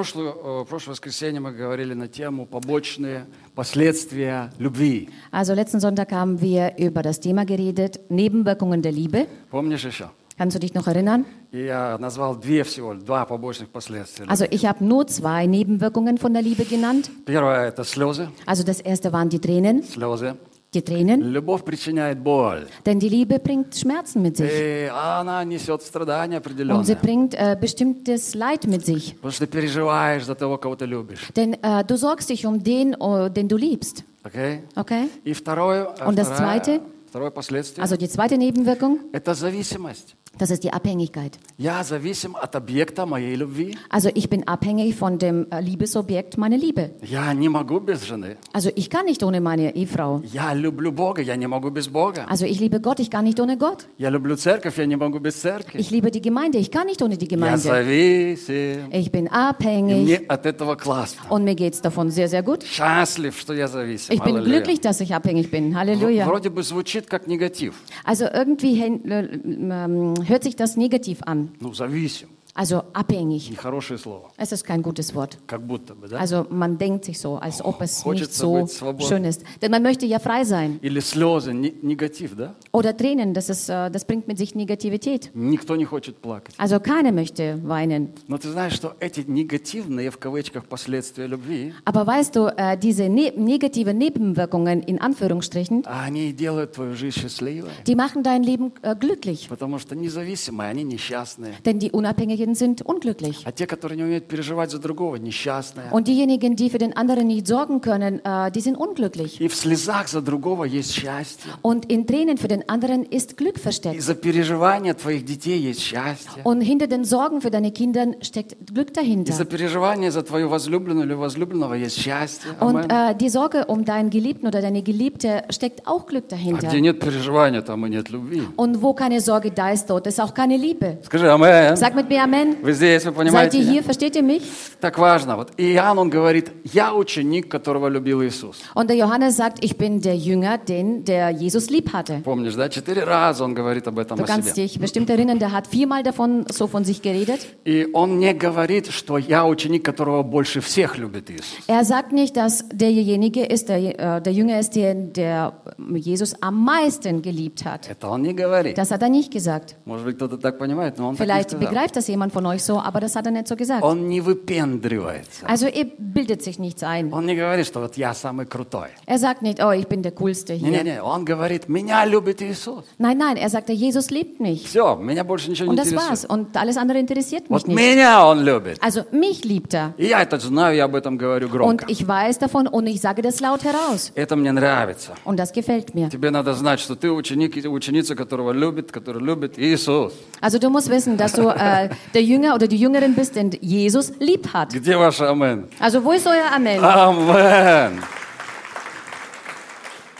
прошлую, э, прошлое воскресенье мы говорили на тему побочные последствия любви. Also letzten Sonntag haben wir über das Thema geredet, Nebenwirkungen der Liebe. Помнишь еще? Kannst du dich noch erinnern? И я назвал две всего, два побочных последствия. Also ich habe nur zwei Nebenwirkungen von der Liebe genannt. Первое – это слезы. Also das erste waren die Tränen, Слезы. die Tränen, Любовь причиняет боль. denn die Liebe bringt Schmerzen mit sich И она несет страдания und sie определенные. bringt äh, bestimmtes Leid mit sich. Потому что ты переживаешь за того, кого ты любишь. Denn äh, du sorgst dich um den, äh, den du liebst. Окей? Okay? И второе, э, Und das вторая- zweite? второе последствие Also die zweite Nebenwirkung, – это зависимость. das ist die Abhängigkeit. Я зависим от объекта моей любви. Also ich bin abhängig von dem äh, Liebesobjekt meiner Liebe. Я не могу без жены. Also ich kann nicht ohne meine Ehefrau. Я люблю Бога, я не могу без Бога. Also ich liebe Gott, ich kann nicht ohne Gott. Я люблю церковь, я не могу без церкви. Ich liebe die Gemeinde, ich kann nicht ohne die Я Gemeinde. зависим. Ich bin И abhängig мне от этого классно. und mir geht's davon sehr, sehr gut. Счастлив, что я зависим. Ich bin Аллилуйя. glücklich, dass ich abhängig bin. Halleluja. Вроде бы звучит как негатив. Also irgendwie hen- äh, ähm, hört sich das negativ an. Ну, зависим. Also abhängig. Нехорошее слово. Es ist kein gutes Wort. Как будто бы, да? Also man denkt sich so, als ob es nicht Хочется so быть свободным. schön ist. Denn man möchte ja frei sein. Или слезы, не- негатив, да? Oder Tränen, das, ist, äh, das bringt mit sich Negativität. Никто не хочет плакать. Also keiner möchte weinen. Но ты знаешь, что эти негативные, в кавычках, последствия любви, Aber weißt du, äh, diese ne negative Nebenwirkungen in Anführungsstrichen, они делают твою жизнь счастливой. die machen dein Leben äh, glücklich. Потому что независимые, они несчастные. Denn die Unabhängigen sind unglücklich. А те, которые не умеют переживать за другого, несчастные. Und diejenigen, die für den anderen nicht sorgen können, äh, die sind unglücklich. И в слезах за другого есть счастье. Und in Tränen für den anderen ist Glück И versteckt. за переживания твоих детей есть счастье. Und hinter den Sorgen für deine Kinder steckt Glück И dahinter. за переживания за твою возлюбленную или возлюбленного есть счастье. Und Амен. äh, die Sorge um deinen Geliebten oder deine Geliebte steckt auch Glück А dahinter. где нет переживания, там и нет любви. Und wo keine Sorge da ist, dort ist auch keine Liebe. Скажи, амен. Sag mit mir Amen. Вы здесь, вы Seid понимаете? ihr меня? hier? Versteht ihr mich? Так важно. Вот Иоанн, он говорит, я ученик, которого любил Иисус. Und der Johannes sagt, ich bin der Jünger, den der Jesus lieb hatte. Помнишь, да? Четыре раза он говорит об этом Du о kannst себе. dich bestimmt erinnern, der hat viermal davon so von sich geredet. И он не говорит, что я ученик, которого больше всех любит Иисус. Er sagt nicht, dass derjenige ist, der, äh, der Jünger ist, der, der Jesus am meisten geliebt hat. Это он не говорит. Das hat er nicht gesagt. Может быть, кто-то так понимает, но он так не Vielleicht сказал. begreift das jemand von euch so, aber das hat er nicht so gesagt. Он не выпендривается. Also er bildet sich nichts ein. Он не говорит, что вот я самый крутой. Er sagt nicht, oh, ich bin der Coolste hier. Не-не-не, он говорит, меня любит Иисус. Nein, nein, er sagt, der Jesus liebt mich. Все, меня больше ничего не Und das интересует. war's. Und alles andere interessiert mich Вот nicht. меня он любит. Also mich liebt er. И я это знаю, я об этом говорю Und громко. ich weiß davon und ich sage das laut heraus. Это мне нравится. Und das gefällt mir. Тебе надо знать, что ты ученик и ученица, которого любит, который любит Иисус. Also du musst wissen, dass du äh, der Jünger oder die Jüngerin bist, den Jesus lieb hat. Где ваше амен? Also wo ist euer Amen? Амен!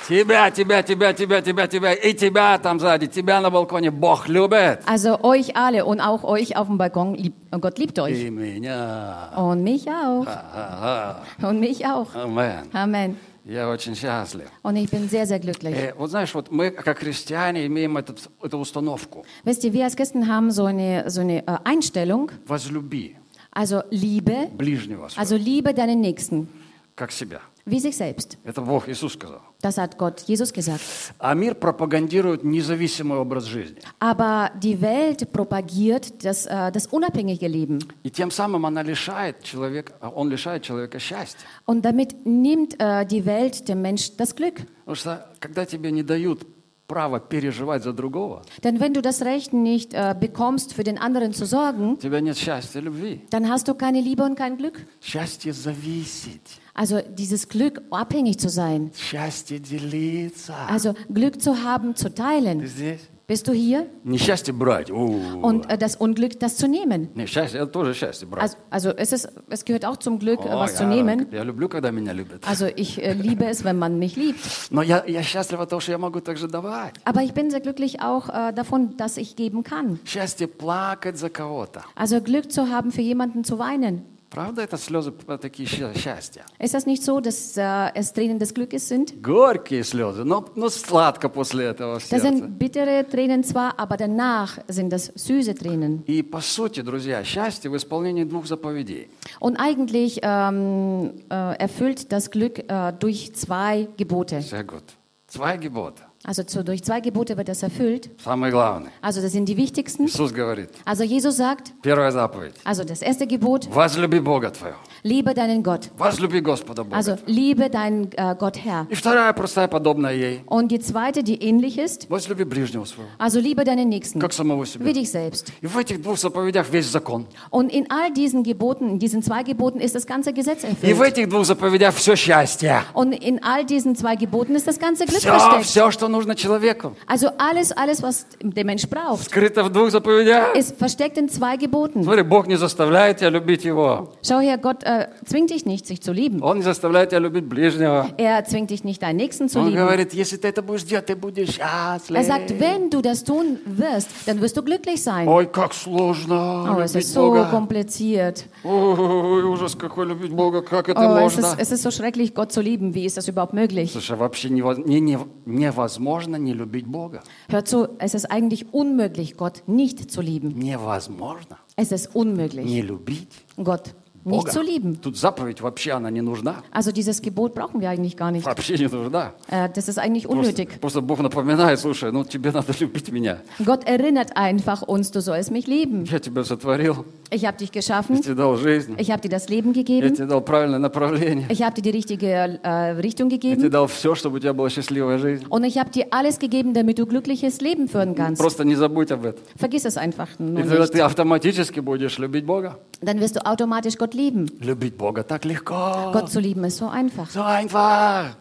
Тебя, тебя, тебя, тебя, тебя, тебя и тебя там сзади, тебя на балконе Бог любит. Also euch alle und auch euch auf dem Balkon, lieb, und Gott liebt euch. И меня. Und mich auch. Ага. Und mich auch. Амен. Amen. Я очень счастлив. Und ich bin sehr, sehr glücklich. Э, вот знаешь, вот мы, как христиане, имеем этот, эту установку. Wisst ihr, wir als Christen haben so eine, so eine äh, Einstellung, Возлюби also Liebe, ближнего своего, also liebe deinen Nächsten, как себя. Wie sich selbst. Это Бог, Иисус сказал. Das hat Gott Jesus gesagt. А мир пропагандирует независимый образ жизни. Aber die Welt propagiert das, äh, das unabhängige Leben. И тем самым она лишает человека, он лишает человека счастья. Und damit nimmt äh, die Welt dem Mensch das Glück. Потому что когда тебе не дают право переживать за другого, Denn wenn du das Recht nicht äh, bekommst, für den anderen zu sorgen, тебя нет счастья, любви. dann hast du keine Liebe und kein Glück. Счастье зависеть, Also dieses Glück, abhängig zu sein. счастье делиться. Also Glück zu haben, zu Ты teilen. здесь? Bist du hier? Несчастье брать. У. Und äh, das Unglück, das zu nehmen. Не, счастье, это тоже счастье брать. Also, also es, ist, es gehört auch zum Glück, äh, О, was zu я, nehmen. я люблю, когда меня любят. Also ich äh, liebe es, wenn man mich liebt. Но я, я счастлив от того, что я могу также давать. Aber ich bin sehr glücklich auch äh, davon, dass ich geben kann. Счастье плакать за кого-то. Also Glück zu haben, für jemanden zu weinen. Правда, это слезы такие счастья? Ist das nicht so, dass äh, es Tränen des Glückes sind? Горькие слезы, но, но sладко после этого в Das сердце. sind bittere Tränen zwar, aber danach sind das süße Tränen. И по сути, друзья, счастье в исполнении двух заповедей. Und eigentlich ähm, äh, erfüllt das Glück äh, durch zwei Gebote. Sehr gut. Zwei Gebote. Also zu, durch zwei Gebote wird das erfüllt. Самое главное. Also das sind die wichtigsten. Иисус говорит, Also Jesus sagt, первая заповедь. also das erste Gebot, Возлюби Бога твоего. liebe deinen Gott. Возлюби Господа Бога. Also liebe deinen äh, Gott Herr. И вторая простая, подобная ей. Und die zweite, die ähnlich ist, Возлюби ближнего своего, also liebe deinen Nächsten, как самого wie себя. dich selbst. И в этих двух заповедях весь закон. Und in all diesen Geboten, in diesen zwei Geboten ist das ganze Gesetz И в erfüllt. этих двух заповедях все счастье. Und in all diesen zwei Geboten ist das ganze Glück Все, versteckt. все, что нужно человеку. Also alles, alles, was der Mensch braucht, Скрыто в двух заповедях. ist versteckt in zwei Geboten. Смотри, Бог не заставляет тебя любить Его. Schau her, Gott äh, zwingt dich nicht, sich zu lieben. Он не заставляет тебя любить ближнего. Er zwingt dich nicht, deinen Nächsten zu Он lieben. говорит, если ты это будешь делать, ты будешь счастлив. Er sagt, wenn du das tun wirst, dann wirst du glücklich sein. Ой, как сложно Oh, es любить ist so Бога. kompliziert. Ой, ужас какой любить Бога, как это Oh, es, можно? ist, es ist so schrecklich, Gott zu lieben. Wie ist das überhaupt möglich? Слушай, вообще нево- не- не- невозможно не любить Бога. Hör zu, es ist eigentlich unmöglich, Gott nicht zu lieben. Невозможно Es ist unmöglich, не любить Gott nicht Бога. zu lieben. Тут заповедь вообще она не нужна. Also dieses Gebot brauchen wir eigentlich gar nicht. Вообще не нужна. Äh, das ist eigentlich Просто, unnötig. просто Бог напоминает, слушай, ну тебе надо любить меня. Gott erinnert einfach uns, du sollst mich lieben. Я тебя сотворил, Ich habe dich я geschaffen, тебе дал жизнь, ich habe dir das Leben я gegeben, тебе дал правильное направление, ich habe dir die richtige äh, Richtung я тебе gegeben дал все, чтобы у тебя была счастливая жизнь. und ich habe dir alles gegeben, damit du glückliches Leben führen kannst. Просто не забудь об этом. Vergiss es einfach И nur тогда nicht. ты автоматически будешь любить Бога. Dann wirst du automatisch Gott lieben. Любить Бога так легко. Gott zu lieben ist so einfach. So einfach.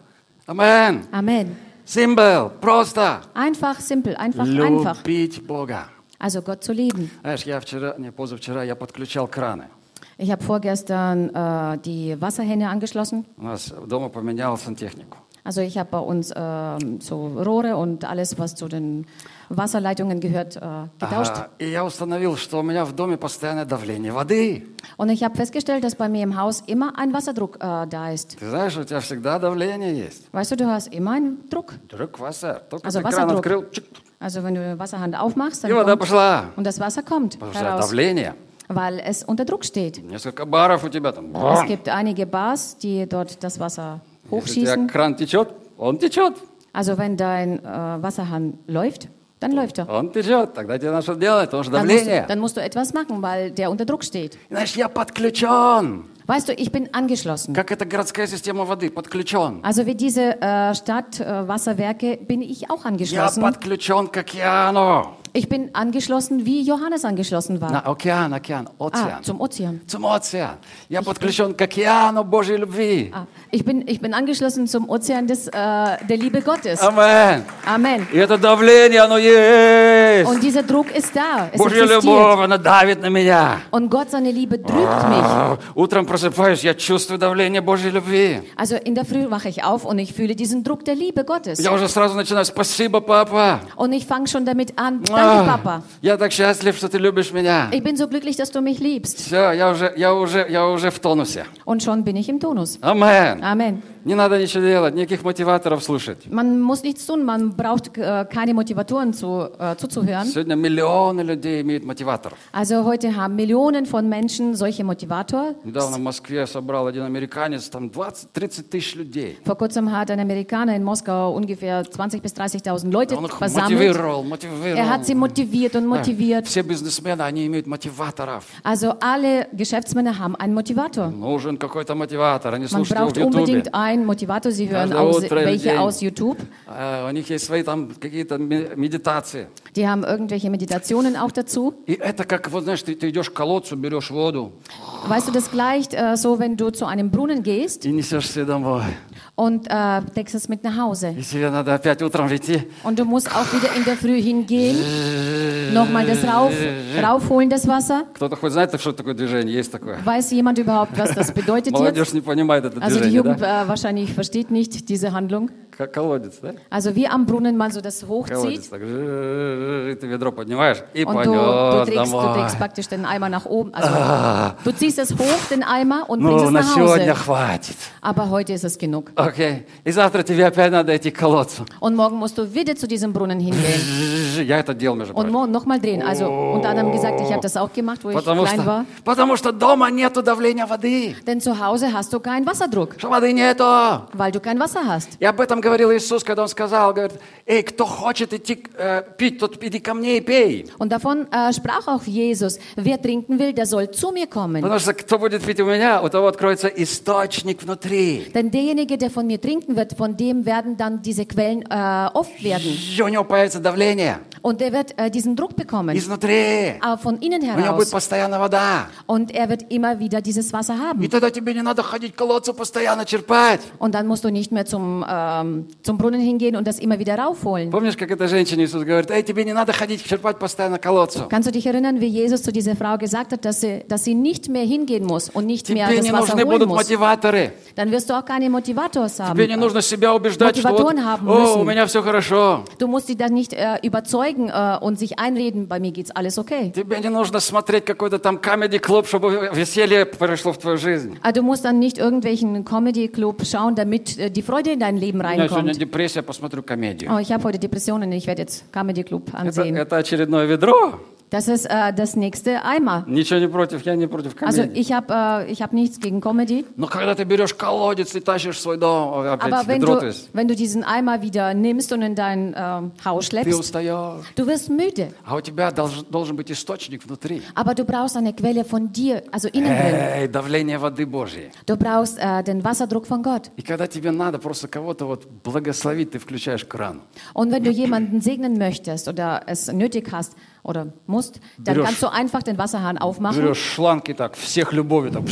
Амен. Amen. Симбл. Просто. Einfach, simpel, einfach, einfach. Любить Бога. Also Gott zu lieben. Знаешь, я вчера, не, позавчера я подключал краны. Ich habe vorgestern äh, die Wasserhähne angeschlossen. У нас дома поменял сантехнику. Also ich habe bei uns ähm, so Rohre und alles, was zu den Wasserleitungen gehört, äh, getauscht. Ага, И я установил, что у меня в доме постоянное давление воды. Und ich habe festgestellt, dass bei mir im Haus immer ein Wasserdruck äh, da ist. Ты знаешь, у тебя всегда давление есть. Weißt du, du hast immer einen Druck. Друг Вася, только Also ты кран Wasserdruck. открыл, чик, Also wenn du den Wasserhahn aufmachst, и dann вода kommt, пошла. und das Wasser kommt Потому что heraus, давление. weil es unter Druck steht. Несколько баров у тебя там. Es gibt einige Bars, die dort das Wasser Если у тебя hochschießen. кран течет, он течет. Also wenn dein äh, Wasserhahn läuft, dann läuft er. Он течет. Тогда тебе надо что делать, потому что Dann musst, du, давление. dann musst du etwas machen, weil der unter Druck steht. Знаешь, я подключен. Weißt du, ich bin angeschlossen. Как эта городская система воды, подключен. Also wie diese äh, Stadtwasserwerke äh, Wasserwerke bin ich auch Я angeschlossen. подключен к океану. Ich bin angeschlossen, wie Johannes angeschlossen На war. океан, океан, Ah, океан. zum Ozean. Zum Ozean. Я подключен к океану Божьей любви. Ah, ich, bin, ich bin angeschlossen zum Ozean des, äh, der Liebe Gottes. Амен. Amen. И это давление, оно есть. Und dieser Druck ist da. Es Божья existiert. любовь, она давит на меня. Und Gott, seine Liebe drückt mich. А, Утром просыпаюсь, я чувствую давление Божьей любви. Also in der Früh wache ich auf und ich fühle diesen Druck der Liebe Gottes. Я уже сразу начинаю, спасибо, папа. Und ich fange schon damit an. Danke, А, Papa. Я так счастлив, что ты любишь меня. Ich bin so glücklich, dass du mich liebst. Все, я уже, я уже, я уже в тонусе. Und schon bin ich im Tonus. Амен. Amen. Не надо ничего делать, никаких мотиваторов слушать. Man muss nichts tun, man braucht äh, keine Motivatoren zu, äh, zuzuhören. Сегодня миллионы людей имеют мотиваторов. Also heute haben Millionen von Menschen solche Motivator. Недавно в Москве собрал один американец, там 20-30 тысяч людей. Vor kurzem hat ein Amerikaner in Moskau ungefähr 20.000 bis 30.000 Leute Он их versammelt. мотивировал, мотивировал. Er hat sie motiviert und motiviert. Все бизнесмены, они имеют мотиваторов. Also alle Geschäftsmänner haben einen Motivator. Нужен какой-то мотиватор. Они Man слушают в braucht unbedingt einen Motivator. Sie hören Каждое aus, утро или welche день. aus YouTube. А, У них есть свои там какие-то ме- медитации. Die haben irgendwelche Meditationen auch dazu. И это как, вот знаешь, ты, ты идешь к колодцу, берешь воду Weißt du, das gleicht äh, so, wenn du zu einem Brunnen gehst и несешь себе домой. und äh, deckst es mit nach Hause. Und du musst auch wieder in der Früh hingehen, nochmal das rauf, raufholen, das Wasser. Weiß jemand überhaupt, was das bedeutet jetzt? Also die Jugend äh, wahrscheinlich versteht nicht diese Handlung Как колодец, да? Also wie am Brunnen man so das Колодец. hochzieht Так, жжж, ты ведро поднимаешь и und du, du, понес trägst, du домой. trägst praktisch den Eimer nach oben. Also du ziehst es hoch, den Eimer, und bringst Ну, es на nach сегодня Hause. хватит. Aber heute ist es genug. Окей. И завтра тебе опять надо идти к колодцу. Und morgen musst du wieder zu diesem Brunnen hingehen. Жжж, Я это делал, между Und прочим. morgen nochmal drehen. Also unter anderem gesagt, ich habe das auch gemacht, wo ich Потому klein что, war. потому что дома нету давления воды. Denn zu Hause hast du keinen Wasserdruck, Что воды нету. weil du kein Wasser hast. И об этом говорил Иисус, когда Он сказал, говорит, эй, кто хочет идти э, пить, тот иди ко мне и пей. Und davon äh, sprach auch Jesus, wer trinken will, der soll zu mir kommen. Потому что кто будет пить у меня, у того откроется источник внутри. Denn derjenige, der von mir trinken wird, von dem werden dann diese Quellen äh, oft werden. И у него появится давление Und der wird äh, diesen Druck bekommen, изнутри. aber von innen У него будет heraus. постоянно вода. Und er wird immer wieder dieses Wasser И haben. тогда тебе не надо ходить к колодцу постоянно черпать. Und dann musst du nicht mehr zum, ähm, zum Brunnen hingehen und das immer wieder raufholen. Помнишь, как эта женщина Иисус говорит, эй, тебе не надо ходить черпать постоянно к колодцу. Kannst du dich erinnern, wie Jesus zu dieser Frau gesagt hat, dass sie, dass sie nicht mehr hingehen muss und nicht mehr Тебе das не Wasser нужны holen будут muss? мотиваторы. Dann wirst du auch keine Motivators haben. Тебе не нужно себя убеждать, что вот, Мотиваторы haben о, müssen. у меня все хорошо. Du musst sie dann nicht äh, überzeugen äh, und sich einreden, bei mir geht's alles okay. Тебе не нужно смотреть какой-то там комедий-клуб, чтобы веселье пришло в твою жизнь. Ah, Du musst dann nicht irgendwelchen Comedy-Club schauen, damit äh, die Freude in dein Leben У меня сегодня reinkommt. депрессия, посмотрю комедию. Oh, ich habe heute Depressionen, ich werde jetzt Comedy-Club Это, ansehen. это очередное ведро. Das ist äh, das nächste Eimer. Ничего не против, я не против Also комедии. ich habe äh, ich hab nichts gegen Comedy, Но когда ты берешь колодец и тащишь в свой дом, о, опять aber wenn ведро, du, то есть, wenn du diesen Eimer wieder nimmst und in dein ähm, Haus ты schleppst, устаешь. du wirst müde. А у тебя долж- должен быть источник внутри. Aber du brauchst eine Quelle von dir, also innen drin. Эй, давление воды Божьей. Du brauchst äh, den Wasserdruck von Gott. И когда тебе надо просто кого-то вот благословить, ты включаешь кран. Und wenn du jemanden segnen möchtest oder es nötig hast oder musst, dann Берешь- kannst du einfach den Wasserhahn aufmachen. Берешь шланги так, всех любовью, так,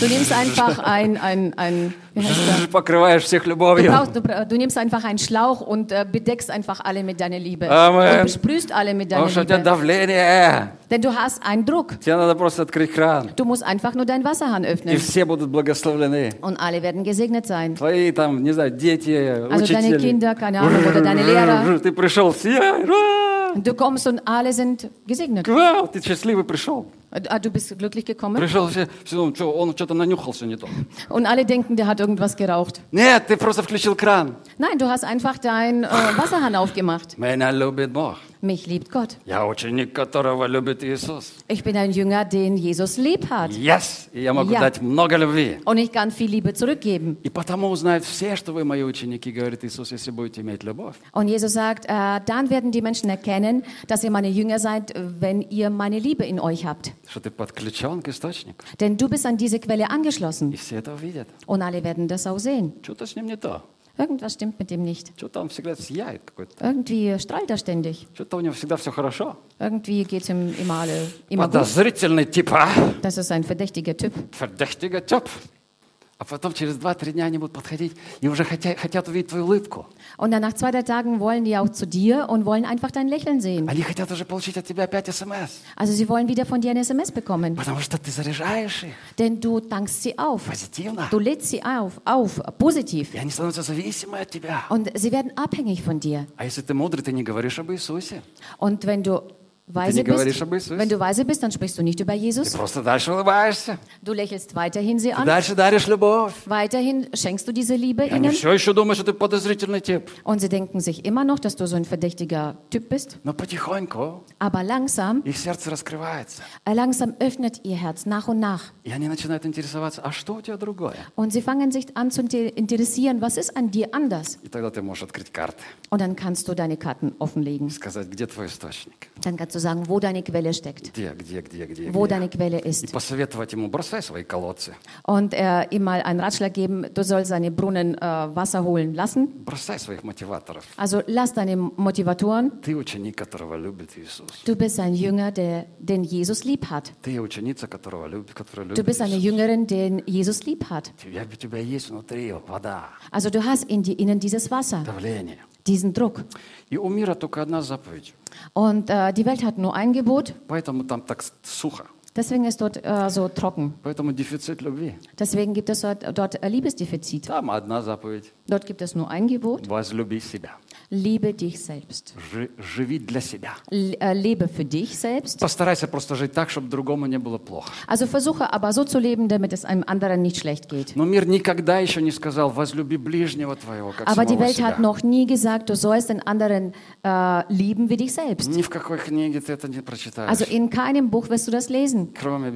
Du nimmst einfach ein, ein, ein wie heißt der? покрываешь всех Du, любовью. brauchst, du, bra- du nimmst einfach einen Schlauch und äh, bedeckst einfach alle mit deiner Liebe. Amen. Und besprühst alle mit deiner Потому что у тебя Liebe. давление. Denn du hast einen Druck. Тебе надо просто открыть кран. Du musst einfach nur deinen Wasserhahn И öffnen. все будут благословлены. Und alle werden gesegnet sein. Твои там, не знаю, дети, Also deine учители. Kinder, keine Ahnung, oder deine Lehrer. Ты пришел, все, ура! Du kommst und alle sind gesegnet. Вау, ты счастливый пришел. Ah, Du bist glücklich gekommen. Пришел, все, все думают, что он что-то нанюхался не то. Und alle denken, der hat irgendwas geraucht. Нет, ты просто включил кран. Nein, du hast einfach deinen äh, Wasserhahn aufgemacht. Меня любит Бог. Mich liebt Gott. Я ученик, которого любит Иисус. Ich bin ein Jünger, den Jesus lieb hat. Yes! И я могу Ja. дать много любви. Und ich kann viel Liebe zurückgeben. И потому узнают все, что вы мои ученики, говорит Иисус, если будете иметь любовь. Und Jesus sagt, äh, dann werden die Menschen erkennen, dass ihr meine Jünger seid, wenn ihr meine Liebe in euch habt. Denn du bist an diese Quelle angeschlossen. Und alle werden das auch sehen. Irgendwas stimmt mit ihm nicht. Irgendwie strahlt er ständig. Irgendwie geht es ihm immer, alle, immer gut. Das ist ein verdächtiger Typ. Verdächtiger Typ. А потом через 2-3 дня они будут подходить и уже хотят, хотят увидеть твою улыбку. Und dann nach zwei, drei Tagen wollen die auch zu dir und wollen einfach dein Lächeln sehen. Они хотят уже получить от тебя опять смс. Also sie wollen wieder von dir ein SMS bekommen. Потому что ты заряжаешь их Denn du tankst sie auf. позитивно. Du lädst sie auf, auf, positiv. И они становятся зависимы от тебя. Und sie werden abhängig von dir. А если ты мудрый, ты не говоришь об Иисусе. Und wenn du weise bist, wenn du weise bist, dann sprichst du nicht über Jesus. Du lächelst weiterhin sie an. Weiterhin schenkst du diese Liebe ihnen. Und sie denken sich immer noch, dass du so ein verdächtiger Typ bist. Aber langsam, äh, langsam öffnet ihr Herz nach und nach. Und sie fangen sich an zu interessieren, was ist an dir anders. Und dann kannst du deine Karten offenlegen. Dann kannst zu sagen, wo deine Quelle steckt, Где, где, где, где, wo где. deine Quelle И ist. посоветовать ему, бросай свои колодцы, Und äh, ihm mal einen Ratschlag geben, du sollst seine Brunnen äh, Wasser holen lassen. бросай своих мотиваторов. Also lass deine Motivatoren. Ты ученик, которого любит Иисус. Du bist ein Jünger, der den Jesus lieb hat. Ты ученица, которого любит, которая Du любит bist eine Иисус. Jüngerin, den Jesus lieb hat. У тебя, у тебя есть внутри вода, Also du hast in dir innen dieses Wasser, давление. diesen Druck. И у мира только одна заповедь. Und äh, die Welt hat nur ein Gebot, Поэтому там так сухо. deswegen ist dort äh, so trocken. Поэтому дефицит любви. Deswegen gibt es dort, dort äh, Liebesdefizit. Там одна заповедь. Dort gibt es nur ein Gebot, Возлюби себя. liebe dich selbst. Жи- живи для себя. L äh, lebe für dich selbst. Постарайся просто жить так, чтобы другому не было плохо. Also versuche aber so zu leben, damit es einem anderen nicht schlecht geht. Но мир никогда еще не сказал, возлюби ближнего твоего, как Aber die самого Welt себя. hat noch nie gesagt, du sollst den anderen äh, lieben wie dich selbst. Ни в какой книге ты это не прочитаешь, Also in keinem Buch wirst du das lesen, Krom je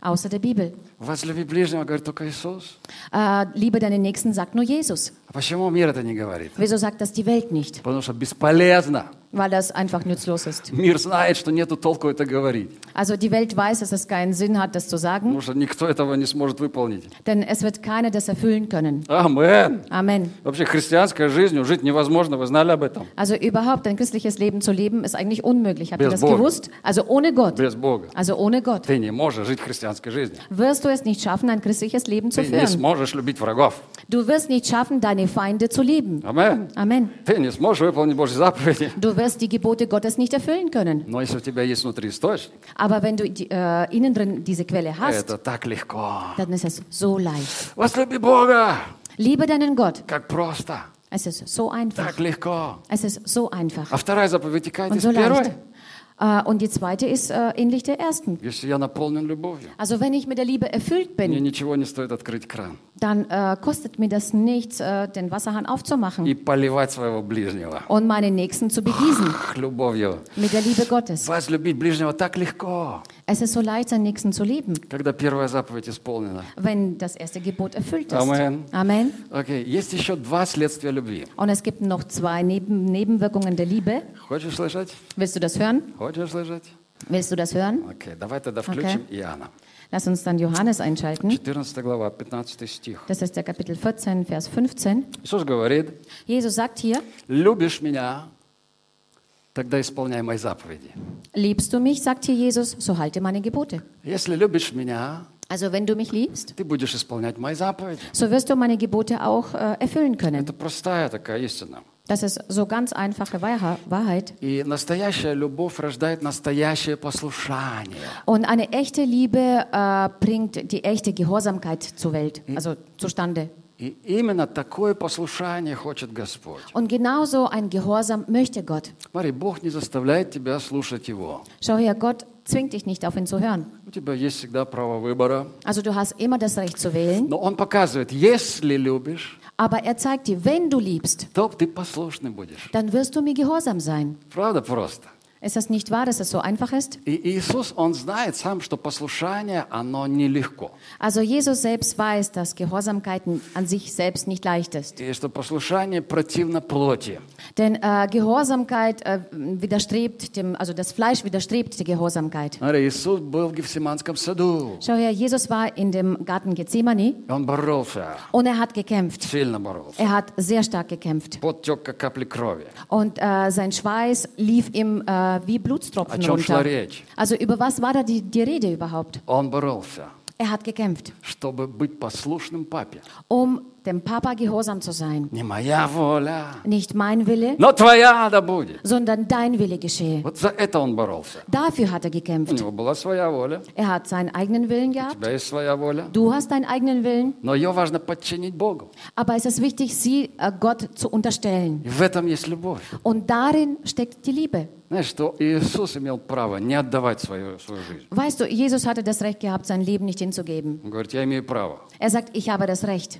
Außer der Bibel. Возлюби ближнего, говорит только Иисус. Äh, liebe deinen Nächsten, sagt nur Jesus. А почему мир это не говорит? Wieso sagt das die Welt nicht? Потому что бесполезно. Weil das einfach nutzlos ist. Мир знает, что нету толку это говорить. Also die Welt weiß, dass es keinen Sinn hat, das zu sagen, Потому что никто этого не сможет выполнить. denn es wird keiner das erfüllen können. Амен. Amen. Вообще христианской жизнью жить невозможно. Вы знали об этом? Also überhaupt ein christliches Leben zu leben, ist eigentlich unmöglich. Habt ihr das Бога. gewusst? Also ohne Gott. Без Бога. Also ohne Gott. Ты не можешь жить христианской жизнью. Wirst du es nicht schaffen, ein christliches Leben zu Ты не führen. сможешь любить врагов. Du wirst nicht schaffen, deine Feinde zu lieben. Амен. Amen. Ты не сможешь выполнить Божьи заповеди. Du wirst die Gebote Gottes nicht erfüllen können. Но если у тебя есть внутри источник, Aber wenn du die, äh, innen drin diese Quelle hast, это так легко. dann ist es so leicht. Возлюби Бога. Liebe deinen Gott. Как просто. Es ist so einfach. Так легко. Es ist so einfach. А вторая заповедь вытекает Und из so первой. leicht. Äh, Äh, und die zweite ist äh, ähnlich der ersten. Also wenn ich mit der Liebe erfüllt bin, dann äh, kostet mir das nichts, äh, den Wasserhahn aufzumachen und meinen Nächsten zu begießen mit der Liebe Gottes. Возлюбить ближнего так легко, Es ist so leicht, seinen Nächsten zu lieben, когда первая заповедь исполнена. wenn das erste Gebot erfüllt ist. Amen. Amen. Окей, есть еще два следствия любви. Und es gibt noch zwei Neben Nebenwirkungen der Liebe. Хочешь слышать? Willst du das hören? Хочешь слышать? Willst du das hören? Окей, давай тогда включим Иоанна. Lass uns dann Johannes einschalten. 14 глава, 15 стих. Das ist der Kapitel 14, Vers 15. Иисус говорит, Jesus sagt hier, любишь меня, тогда исполняй мои заповеди. liebst du mich, sagt hier Jesus, so halte meine Gebote. Если любишь меня, Also wenn du mich liebst, ты будешь исполнять мои заповеди. so wirst du meine Gebote auch äh, erfüllen können. Это простая такая истина. Das ist so ganz einfache Wahrha- Wahrheit. И настоящая любовь рождает настоящее послушание. Und eine echte Liebe äh, bringt die echte Gehorsamkeit zur Welt, also zustande. И именно такое послушание хочет Господь. Und genauso ein Gehorsam möchte Gott. Смотри, Бог не заставляет тебя слушать Его. Schau her, Gott zwingt dich nicht auf ihn zu hören. У тебя есть всегда право выбора. Also du hast immer das Recht zu wählen, Но Он показывает, если любишь, aber er zeigt dir, wenn du liebst, то ты послушный будешь. dann wirst du mir gehorsam sein. Правда просто? Ist das nicht wahr, dass es so einfach ist? И Иисус, Он знает сам, что послушание, оно нелегко. Also Jesus selbst weiß, dass Gehorsamkeit an sich selbst nicht leicht ist. И что послушание противно плоти. Denn äh, Gehorsamkeit äh, widerstrebt dem, also das Fleisch widerstrebt der Gehorsamkeit. Смотри, Иисус был в Гефсиманском саду. Schau her, Jesus war in dem Garten Gethsemane И Он боролся, und er hat gekämpft. сильно боролся. Er hat sehr stark gekämpft. Пот тек, как капли крови. Und äh, sein Schweiß lief ihm äh, wie Blutstropfen О чем шла runter. речь? Also über was war da die, die Rede überhaupt? Он боролся, Er hat gekämpft, чтобы быть послушным папе. um dem Papa gehorsam zu sein. Не моя воля, Nicht mein Wille, но твоя да будет. sondern dein Wille geschehe. Вот за это он боролся. Dafür hat er У gekämpft. него была своя воля, Er hat seinen eigenen Willen у gehabt. тебя есть своя воля. Du hast deinen eigenen Willen. Но ее важно подчинить Богу. Aber es ist wichtig, sie äh, Gott zu unterstellen. И в этом есть любовь. Und darin steckt die Liebe. Знаешь, что Иисус имел право не отдавать свою, свою жизнь. Weißt du, Jesus hatte das Recht gehabt, sein Leben nicht hinzugeben. Он говорит, я имею право. Er sagt, ich habe das Recht,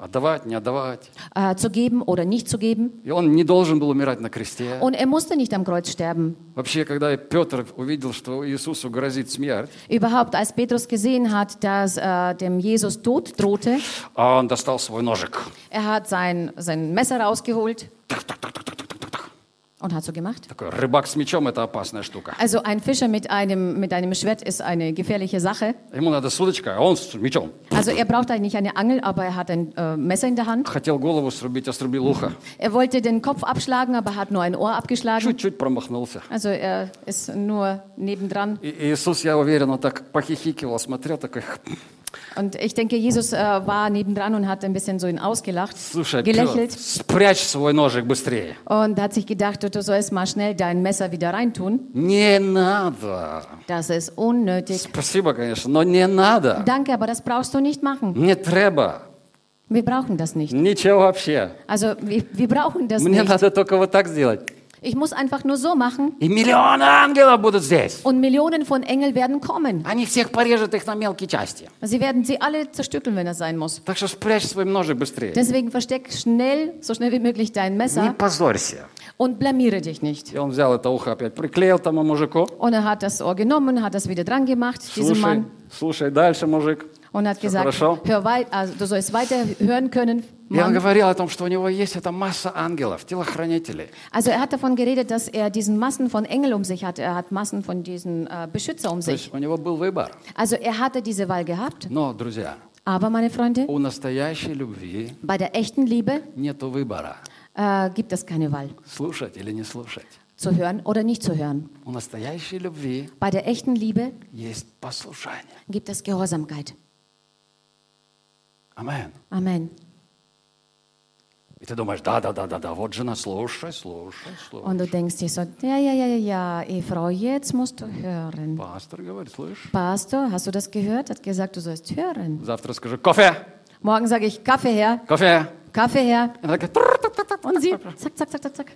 Отдавать, не отдавать. äh, zu geben oder nicht zu geben. И он не должен был умирать на кресте. Und er musste nicht am Kreuz sterben. Вообще, когда Петр увидел, что Иисусу грозит смерть, Überhaupt, als Petrus gesehen hat, dass äh, dem Jesus Tod drohte, а он достал свой ножик. er hat sein, sein Messer rausgeholt und hat so gemacht. Такой рыбак с мечом – это опасная штука. Also ein Fischer mit einem, mit einem Schwert ist eine gefährliche Sache. Ему надо с удочкой, а он с мечом. Also er braucht eigentlich eine Angel, aber er hat ein äh, Messer in der Hand. Хотел голову срубить, а срубил ухо. Er wollte den Kopf abschlagen, aber hat nur ein Ohr abgeschlagen. Чуть-чуть промахнулся. Also er ist nur nebendran. И Иисус, я уверен, он так похихикивал, смотрел, такой, Und ich denke, Jesus äh, war nebendran und hat ein bisschen so ihn ausgelacht, слушай, gelächelt Петр, спрячь свой ножик быстрее. und hat sich gedacht, du sollst mal schnell dein Messer wieder reintun. Не надо. Das ist unnötig. Спасибо, конечно, но не надо. Danke, aber das brauchst du nicht machen. Не треба. Wir brauchen das nicht. Ничего вообще. Also wir, wir brauchen das Мне nicht. надо только вот так сделать. Ich muss einfach nur so machen И миллионы ангелов будут здесь. und Millionen von Engeln werden kommen. Они всех порежут их на мелкие части. Sie werden sie alle zerstückeln, wenn das sein muss. Так что спрячь свой ножик быстрее. Deswegen versteck schnell, so schnell wie möglich dein Не Messer позорься. und blamiere dich nicht. И он взял это ухо опять, приклеил тому мужику. Und er hat das Ohr genommen, hat das wieder dran gemacht, diesem Слушай, Mann, слушай дальше, мужик. und hat Всё gesagt, хорошо? hör weit, also du sollst weiter hören können. И он Mann. говорил о том, что у него есть эта масса ангелов, телохранителей. Also er hat davon geredet, dass er diesen Massen von Engeln um sich hat. Er hat Massen von diesen äh, Beschützer um То sich. есть у него был выбор. Also er hatte diese Wahl gehabt. Но, друзья, Aber meine Freunde, у настоящей любви bei der echten Liebe нет выбора. äh, gibt es keine Wahl, Слушать или не слушать. zu hören oder nicht zu hören. У настоящей любви Bei der echten Liebe есть послушание. gibt es Gehorsamkeit. Амен. Amen. И ты думаешь, да-да-да-да-да, вот жена, слушай, слушай, слушай. Und du denkst dir so, ja, ja, ja, ja, ja, Ehefrau, jetzt musst du hören. Пастор говорит, слышь. Pastor, hast du das gehört? Hat gesagt, du sollst hören. Завтра скажу, кофе, Morgen sage ich, Kaffee her, кофе. Kaffee her. Она такая, «Тррр-та-та-та». Und sie, zack, zack, zack, zack, zack.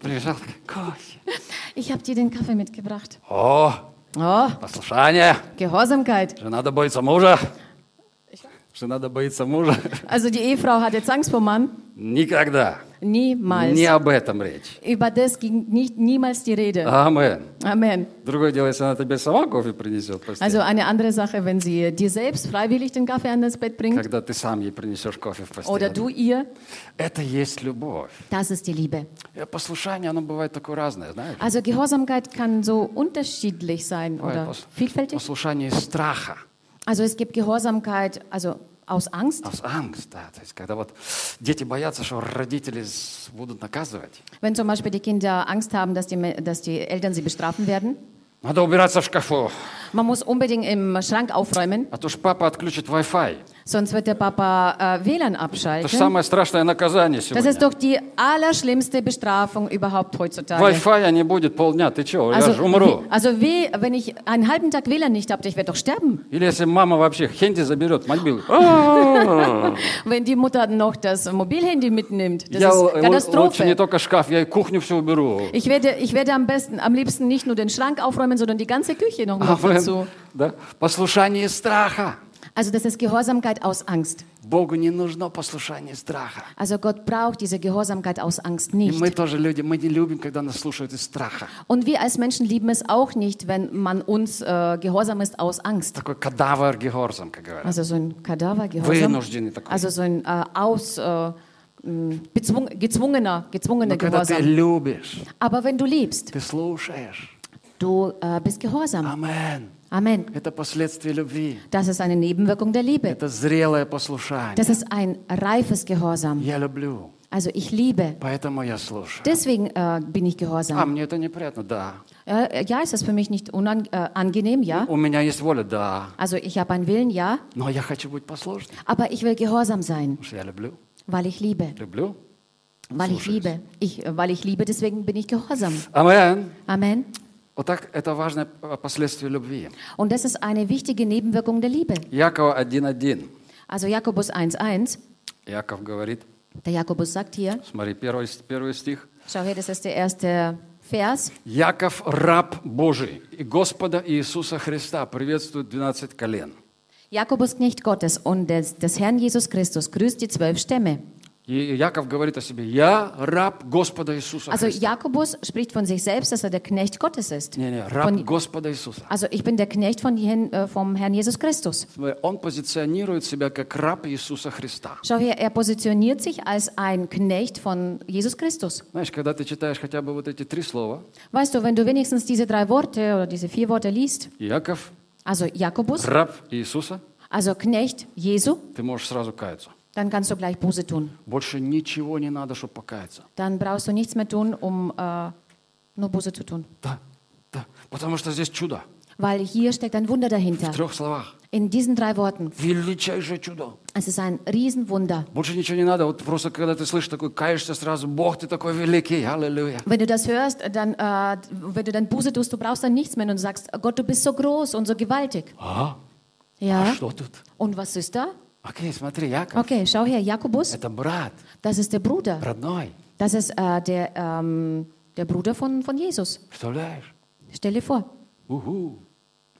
Прибежала, такая, кофе. Ich habe dir den Kaffee mitgebracht. О, Oh, послушание. Gehorsamkeit. Жена надо боится мужа. Жена надо боится мужа. Also die Ehefrau hat jetzt Angst vor Mann. Никогда. Niemals. Не об этом речь. Über das ging nicht, niemals die Rede. Амен. Amen. Другое дело, если она тебе сама кофе принесет, постель. Also eine andere Sache, wenn sie dir selbst freiwillig den Kaffee an das Bett bringt когда ты сам ей принесешь кофе в постель. oder du ihr, Это есть любовь. das ist die Liebe. И послушание, оно бывает такое разное, знаешь? Also Gehorsamkeit kann so unterschiedlich sein Бывает oder пос- vielfältig. Послушание из страха, Also es gibt Gehorsamkeit, also aus Angst. aus Angst, да. То есть, когда вот дети боятся, что родители с- будут наказывать. Wenn zum Beispiel die Kinder Angst haben, dass die, Me- dass die Eltern sie bestrafen werden. Надо убираться в шкафу, Man muss unbedingt im Schrank aufräumen, а то ж папа отключит Wi-Fi. sonst wird der Papa äh, WLAN Это же abschalten. самое страшное наказание Das сегодня. ist doch die allerschlimmste Bestrafung überhaupt heutzutage. Wi-Fi не будет полдня, ты что, я же Also, умру. wie, also wie, wenn ich einen halben Tag WLAN nicht habe, ich werde doch sterben. Или если мама вообще хенди заберет, мобилу. А, Wenn die Mutter noch das Mobilhandy mitnimmt, das Я ist л- лучше не Katastrophe. только шкаф, я и кухню все уберу. Ich werde, ich werde am besten, am liebsten nicht nur den Schrank aufräumen, sondern die ganze Küche noch mit Амен. dazu. Да? Послушание из страха. Also das ist Gehorsamkeit aus Angst. Богу не нужно послушание из страха. Also Gott braucht diese Gehorsamkeit aus Angst И nicht. мы тоже люди, мы не любим, когда нас слушают из страха. Und wir als Menschen lieben es auch nicht, wenn man uns äh, gehorsam ist aus Angst. Такой кадавр Гехорзам, как говорят. Also so ein Kadavergehorsam. Вынужденный такой. Also so ein äh, aus, äh, mh, bezwung, gezwungener, gezwungener Но когда ты Gehorsam. любишь, Aber wenn du liebst, ты слушаешь. du äh, bist gehorsam. Амен. Amen. Это последствие любви. Das ist eine Nebenwirkung der Liebe. Это зрелое послушание. Das ist ein reifes Gehorsam. Я люблю, Also ich liebe. поэтому я слушаю. Deswegen äh, bin ich А gehorsam. мне это неприятно? Да. Äh, ja, ist das für mich nicht unang äh, angenehm? Ja. У меня есть воля? Да. Also ich habe einen Willen? Ja. Но я хочу быть послушным, Aber ich will gehorsam sein, потому что я люблю. weil ich liebe. Люблю. Weil ich Слушаюсь. liebe. Ich, äh, weil ich liebe, deswegen bin ich gehorsam. Амен. Amen. Вот так это важное э, последствие любви. Und das ist eine wichtige Nebenwirkung der Liebe. Якова 1.1. Also Jakobus 1,1. Яков говорит, Der Jakobus sagt hier, смотри, первый, первый стих. schau her, das ist der erste Vers. Яков, раб Божий и Господа Иисуса Христа, приветствует 12 колен. Jakobus, Knecht Gottes und des, des Herrn Jesus Christus, grüßt die zwölf Stämme. И Яков говорит о себе, я раб Господа Иисуса Also Христа. Jakobus spricht von sich selbst, dass er der Knecht Gottes ist. Не, не, раб Von, Господа Иисуса. also ich bin der Knecht von, Jen- äh, vom Herrn Jesus Christus. Смотри, Он позиционирует себя как раб Иисуса Христа. Schau her, er positioniert sich als ein Knecht von Jesus Christus. Знаешь, когда ты читаешь хотя бы вот эти три слова, Weißt du, wenn du wenigstens diese drei Worte oder diese vier Worte liest, Яков, also Jakobus, раб Иисуса, also Knecht Jesu, ты можешь сразу каяться. dann kannst du gleich Buße tun. Больше ничего не надо, чтобы покаяться. Dann brauchst du nichts mehr tun, um äh, nur Buße zu tun. Да, да. Потому что здесь чудо. Weil hier steckt ein Wunder В dahinter. трех словах. In diesen drei Worten. Величайшее чудо. Es ist ein Riesenwunder. Больше ничего не надо. Вот просто когда ты слышишь такой, каешься сразу, Бог, ты такой великий, аллилуйя. Wenn du das hörst, dann, äh, wenn du dann Buße tust, du brauchst dann nichts mehr und du sagst, Gott, du bist so groß und so gewaltig. А? А Ja. что тут? Und was ist da? Окей, смотри, Яков. Okay, schau her, Jakobus, Это брат, das ist der Bruder. родной. Das ist äh, der, ähm, der Bruder von, von Jesus. Представляешь? Stell dir vor. Угу.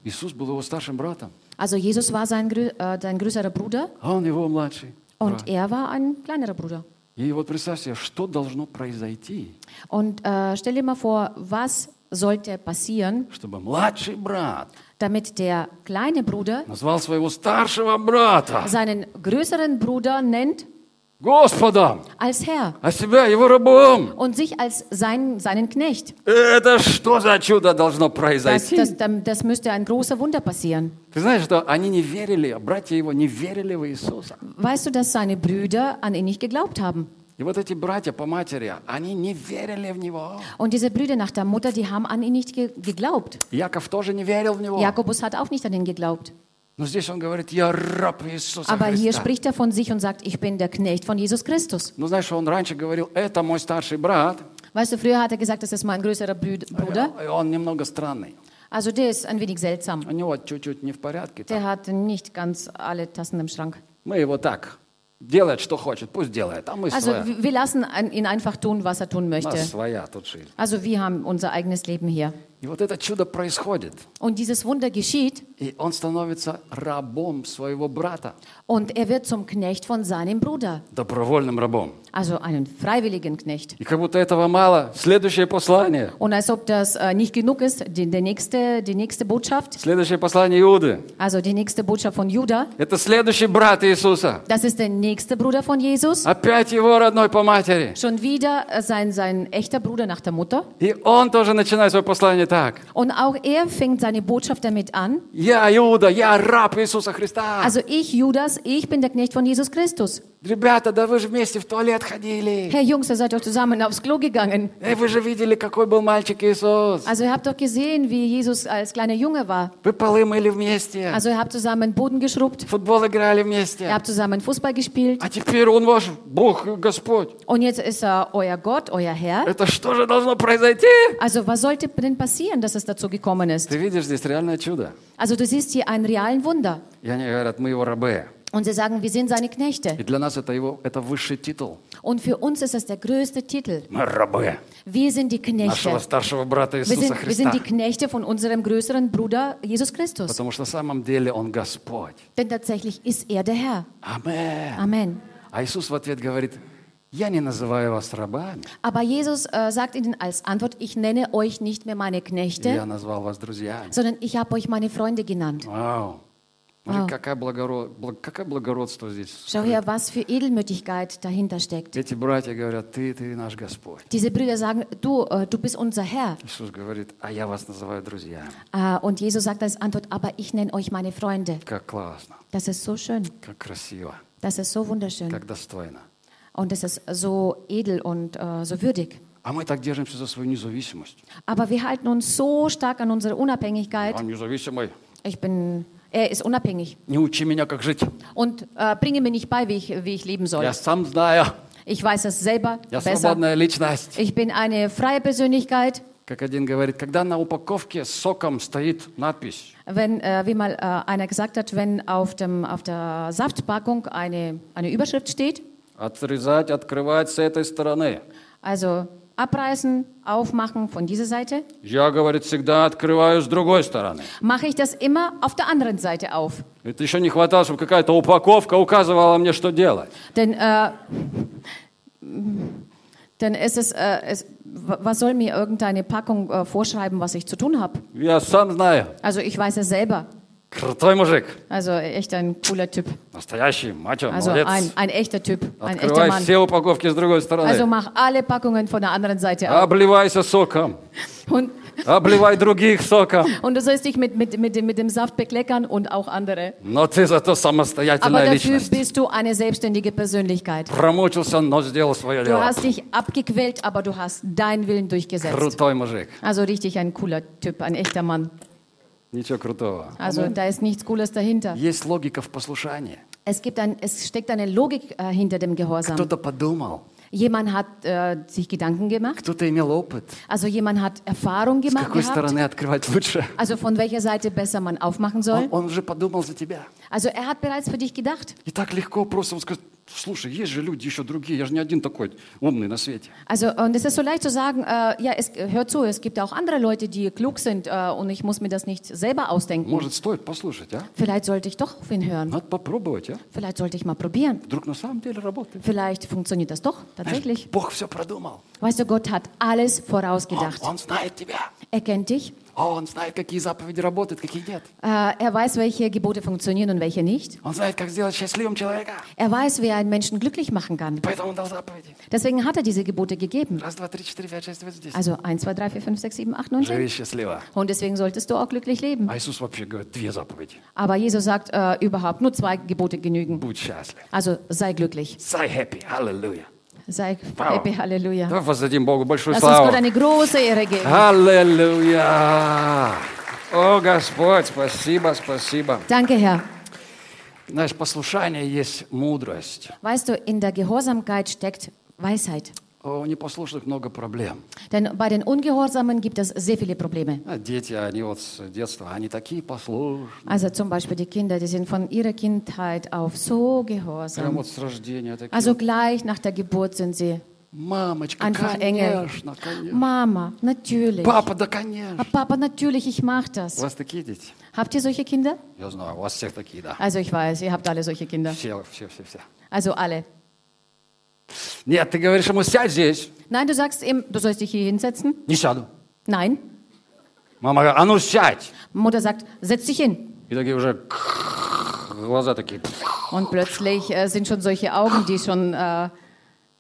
Иисус был его старшим братом, Also Jesus war sein, grö äh, sein größerer Bruder а он его mладший. und er war ein kleinerer Bruder. И вот представь себе, что должно произойти, Und äh, stell dir mal vor, was sollte passieren, чтобы младший брат damit der kleine Bruder назвал своего старшего брата seinen größeren Bruder nennt Господом, als Herr а себя его рабом. und sich als sein, seinen Knecht. Это что за чудо должно Das, произойти? das, das müsste ein großer Wunder passieren. Ты знаешь, что они не верили, братья его не верили в Иисуса. Weißt du, dass seine Brüder an ihn nicht geglaubt haben? И вот эти братья по матери, они не верили в Него. Und diese Brüder nach der Mutter, die haben an ihn nicht ge geglaubt. Яков тоже не верил в Него. Jakobus hat auch nicht an ihn geglaubt. Но здесь он говорит, я раб Иисуса Aber hier Христа. spricht er von sich und sagt, ich bin der Knecht von Jesus Christus. Ну, знаешь, он раньше говорил, это мой старший брат. Weißt du, früher hat er gesagt, das ist mein größerer Brü- Bruder. И он немного странный. Also der ist ein wenig seltsam. У него чуть-чуть не в порядке. там. Der hat nicht ganz alle Tassen im Schrank. Мы его так, делает, что хочет, пусть делает. А мы Also своя. wir wir lassen ein- ihn einfach tun, was er tun У нас möchte. своя тут жизнь. Also wir haben unser eigenes Leben hier. И вот это чудо происходит. Und dieses Wunder geschieht И он становится рабом своего брата. und er wird zum Knecht von seinem Bruder. Добровольным рабом. Also einen freiwilligen Knecht. И как будто этого мало. Следующее послание. Und als ob das äh, nicht genug ist, die, der nächste, die nächste Botschaft, Следующее послание Иуды. also die nächste Botschaft von Judah, Это следующий брат Иисуса. das ist der nächste Bruder von Jesus. Опять его родной по матери. Schon wieder äh, sein, sein echter Bruder nach der Mutter. И он тоже начинает свое послание так. Und auch er fängt seine Botschaft damit an. Я Иуда, я раб Иисуса Христа. Also ich, Judas, ich bin der Knecht von Jesus Christus. Ребята, да вы же вместе в туалет ходили. Herr Jungs, ihr seid doch zusammen aufs Klo gegangen. Эй, вы же видели, какой был мальчик Иисус. Also ihr habt doch gesehen, wie Jesus als kleiner Junge war. Вы полы мыли вместе. Also ihr habt zusammen Boden geschrubbt, В футбол играли ihr вместе. habt zusammen Fußball gespielt. А теперь он ваш Бог и Господь. Und jetzt ist er euer Gott, euer Herr. Это что же должно произойти? Also was sollte denn passieren, dass es dazu gekommen ist? Ты видишь здесь реальное чудо. Also du siehst hier einen realen Wunder. И они говорят, мы его рабы. Und sie sagen, wir sind seine Knechte. И для нас это его, это высший титул. Und für uns ist das der größte Titel. Мы рабы Wir sind die нашего Knechte. старшего брата Wir Иисуса sind, wir Христа. sind die Knechte von unserem größeren Bruder Jesus Christus. Потому что на самом деле он Господь. Denn tatsächlich ist er der Herr. Амен. Amen. А Иисус в ответ говорит, aber Jesus äh, sagt ihnen als Antwort, ich nenne euch nicht mehr meine Knechte, sondern ich habe euch meine Freunde genannt. Wow. Wow. Schau her, was für Edelmütigkeit dahinter steckt. Diese Brüder sagen, du, äh, du bist unser Herr. Äh, und Jesus sagt als Antwort, aber ich nenne euch meine Freunde. Das ist so schön. Das ist so wunderschön. как достойно. Und es ist so edel und äh, so würdig. А мы так держимся за свою независимость. Aber wir halten uns so stark an unsere Unabhängigkeit. Он независимый. Ich bin, er ist unabhängig. Не учи меня, как жить. Und äh, bringe mir nicht bei, wie ich, wie ich leben soll. Я сам знаю. Ich weiß es selber Я besser. свободная личность. Ich bin eine freie Persönlichkeit. Как один говорит, когда на упаковке с соком стоит надпись Wenn, äh, wie mal äh, einer gesagt hat, wenn auf, dem, auf der Saftpackung eine, eine Überschrift steht, «Отрезать, открывать с этой стороны». also abreißen, aufmachen von dieser Seite, я, говорит, всегда открываю с другой стороны. mache ich das immer auf der anderen Seite auf. Это еще не хватало, чтобы какая-то упаковка указывала мне, что делать. Denn, äh, denn es ist, äh, es, was soll mir irgendeine Packung äh, vorschreiben, was ich zu tun habe? Я сам знаю. Also ich weiß es selber. Крутой мужик. Also echt ein cooler Typ. Настоящий, мачо, Also молодец. ein, ein echter Typ, ein echter Открывай Mann. все упаковки с другой стороны. Also mach alle Packungen von der anderen Seite auf. Обливайся соком. Und, Обливай других соком. und du sollst dich mit, mit, mit, dem, mit dem Saft bekleckern und auch andere. Но ты зато Aber самостоятельная dafür личность. bist du eine selbstständige Persönlichkeit. Промучился, но сделал свое Du дело. hast dich abgequält, aber du hast deinen Willen durchgesetzt. Крутой мужик. Also richtig ein cooler Typ, ein echter Mann. Ничего крутого. Also da ist nichts Cooles dahinter. Есть логика в послушании. Es, gibt ein, es steckt eine Logik äh, hinter dem Gehorsam. Кто-то подумал, Jemand hat äh, sich Gedanken gemacht, кто-то имел опыт. also jemand hat Erfahrung С gemacht какой gehabt, стороны открывать лучше? also von welcher Seite besser man aufmachen soll. Он, он уже подумал за тебя. Also er hat bereits für dich gedacht. И так легко просто он скажет, слушай, есть же люди еще другие, я же не один такой умный на свете. Also und es ist so leicht zu sagen, äh, ja, es, hör zu, es gibt auch andere Leute, die klug sind äh, und ich muss mir das nicht selber ausdenken. Может, стоит послушать, а? Vielleicht sollte ich doch auf ihn hören. Надо попробовать, а? Vielleicht sollte ich mal probieren. Вдруг на самом деле работает. Vielleicht funktioniert das doch tatsächlich. Бог все продумал. Weißt du, Gott hat alles Он, vorausgedacht. он знает тебя. Er kennt dich. Он знает, какие заповеди работают, какие нет. Äh, er weiß, welche Gebote funktionieren und welche nicht. Он знает, как сделать счастливым человека. Er weiß, wer einen Menschen glücklich machen kann. Поэтому он дал заповеди. Deswegen hat er diese Gebote gegeben. Раз, два, три, четыре, пять, шесть, вот здесь. Also 1, 2, 3, 4, 5, 6, 7, 8, 9, 10. Живи счастливо. Und deswegen solltest du auch glücklich leben. А Иисус вообще говорит, две заповеди. Aber Jesus sagt äh, überhaupt, nur zwei Gebote genügen. Будь счастлив. Also sei glücklich. Say happy. Аллилуйя. Sei Wow. happy, Halleluja. Давай воздадим Богу большую Lass uns славу. Gott eine große Ehre geben. Аллилуйя. О, Господь, спасибо, спасибо. Danke, Herr. Знаешь, послушание есть мудрость. Weißt du, in der Gehorsamkeit steckt Weisheit. У непослушных много проблем. Denn bei den Ungehorsamen gibt es sehr viele Probleme. А Дети, они вот с детства, они такие послушные. Also zum Beispiel die Kinder, die sind von ihrer Kindheit auf so Прям gehorsam. вот с рождения такие. Also gleich nach der Geburt sind sie Мамочка, einfach Engel. конечно, конечно. Mama, natürlich. Папа, да конечно. Ah, Papa, natürlich, ich mach У das. вас такие дети? Habt ihr solche Kinder? Я знаю, у вас всех такие, да. Also ich weiß, ihr habt alle solche Kinder. Все, все, все, все. Also alle. Нет, ты говоришь ему, сядь здесь. Nein, du sagst ihm, du sollst dich hier hinsetzen. Не сяду. Nein. Мама говорит, а ну сядь. Mutter sagt, setz dich hin. И такие уже глаза такие. Und plötzlich äh, sind schon solche Augen, die schon äh,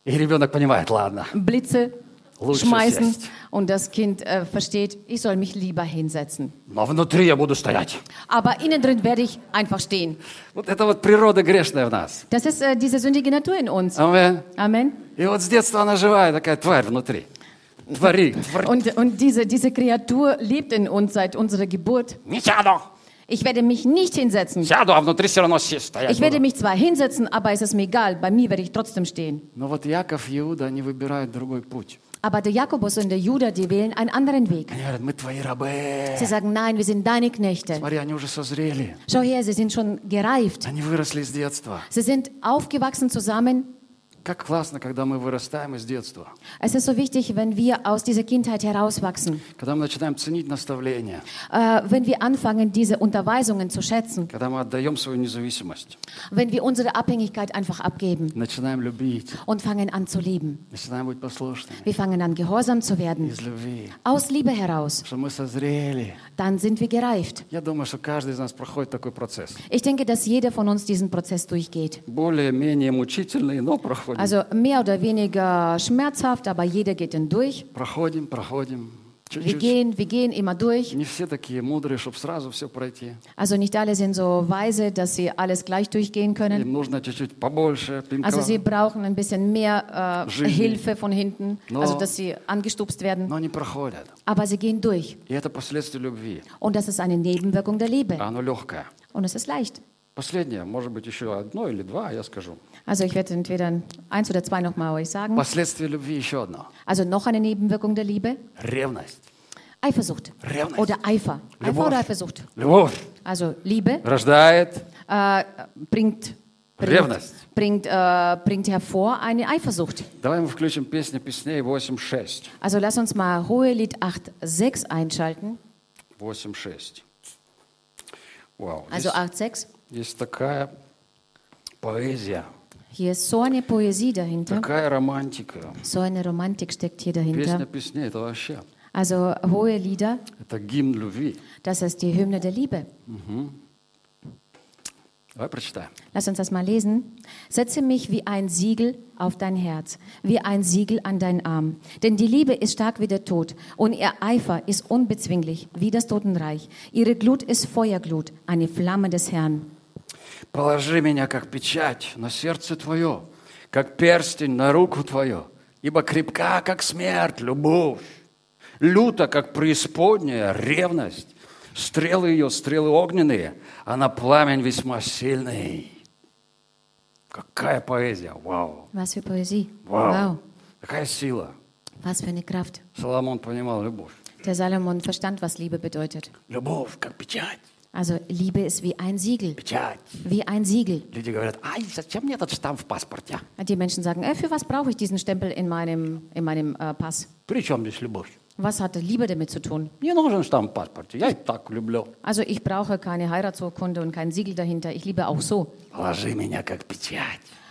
И rебенок понимает, ладно. Blitze Lutsch schmeißen. ist jetzt. Und das Kind äh, versteht, ich soll mich lieber hinsetzen. Но внутри я буду стоять. Aber innen drin werde ich einfach stehen. Вот это вот природа грешная в нас. Das ist äh, diese sündige Natur in uns. Амен. Amen. И вот с детства она живая, такая тварь внутри. Твори, твори. Und, und diese, diese Kreatur lebt in uns seit unserer Geburt. Не сяду. Ich werde mich nicht hinsetzen. Сяду, а внутри все равно си- стоять Ich werde буду. mich zwar hinsetzen, aber es ist mir egal. Bei mir werde ich trotzdem stehen. Но вот Яков и Иуда, они выбирают другой путь. Aber der Jakobus und der Judah, die wählen einen anderen Weg. Они говорят, мы твои рабы. Sie sagen, nein, wir sind deine Knechte. Смотри, они уже созрели. Schau her, sie sind schon gereift. Они выросли с детства. Sie sind aufgewachsen zusammen. Как классно, когда мы вырастаем из детства. Es ist so wichtig, wenn wir aus dieser Kindheit herauswachsen. Когда мы начинаем ценить наставления. Äh, wenn wir anfangen, diese Unterweisungen zu schätzen. Когда мы отдаем свою независимость. Wenn wir unsere Abhängigkeit einfach abgeben Начинаем любить. und fangen an zu lieben. Начинаем быть послушными. Wir fangen an, gehorsam zu werden. Из любви. Aus Liebe heraus. Что мы созрели. Dann sind wir gereift. Я думаю, что каждый из нас проходит такой процесс. Ich denke, dass jeder von uns diesen Prozess durchgeht. Более-менее мучительный, но проходим. Also mehr oder weniger schmerzhaft, aber jeder geht ihn durch. Проходим, проходим. Wir Чуть-чуть. gehen, wir gehen immer durch. Не все такие мудрые, чтобы сразу все пройти. Also nicht alle sind so weise, dass sie alles gleich durchgehen können. Им нужно чуть-чуть побольше пинка. Also sie brauchen ein bisschen mehr äh, Жизни. Hilfe von hinten, No. also dass sie angestupst werden. Но они проходят. Aber sie gehen durch. И это последствие любви. Und das ist eine Nebenwirkung der Liebe. А оно легкое. Und es ist leicht. Последнее, может быть, еще одно или два, я скажу. Also ich werde entweder eins oder zwei nochmal euch sagen. Последствие любви еще одно. Also noch eine Nebenwirkung der Liebe. Ревность. Eifersucht. Revность. Oder Eifer. Eifer Любовь. oder Eifersucht. Любовь Also Liebe рождает äh, bringt bringt, Ревность. bringt, äh, bringt hervor eine Eifersucht. Давай мы включим песню песней 8.6. Also lass uns mal Hohelied 8,6 einschalten. 8.6. Вау. Also Здесь 8,6. есть такая поэзия, Hier ist so eine Poesie dahinter, такая романтика. so eine Romantik steckt hier Песня dahinter. песней – это вообще, Also hohe Lieder, это гимн любви. das ist die Hymne der Liebe. Давай прочитаем. Lass uns das mal lesen. Setze mich wie ein Siegel auf dein Herz, wie ein Siegel an deinen Arm. Denn die Liebe ist stark wie der Tod und ihr Eifer ist unbezwinglich wie das Totenreich. Ihre Glut ist Feuerglut, eine Flamme des Herrn. Положи меня, как печать, на сердце твое, как перстень на руку твою, ибо крепка, как смерть, любовь, люта, как преисподняя, ревность, стрелы ее, стрелы огненные, она пламень весьма сильный. Какая поэзия, вау, Was für Poesie. вау, Wow. какая сила. Was für eine Kraft. Соломон понимал любовь. Der Salomon verstand, was Liebe bedeutet. Любовь, как печать, Also Liebe ist wie ein Siegel. Wie ein Siegel. Die Menschen sagen, äh, für was brauche ich diesen Stempel in meinem, in meinem äh, Pass? Was hat Liebe damit zu tun? Also ich brauche keine Heiratsurkunde und kein Siegel dahinter. Ich liebe auch so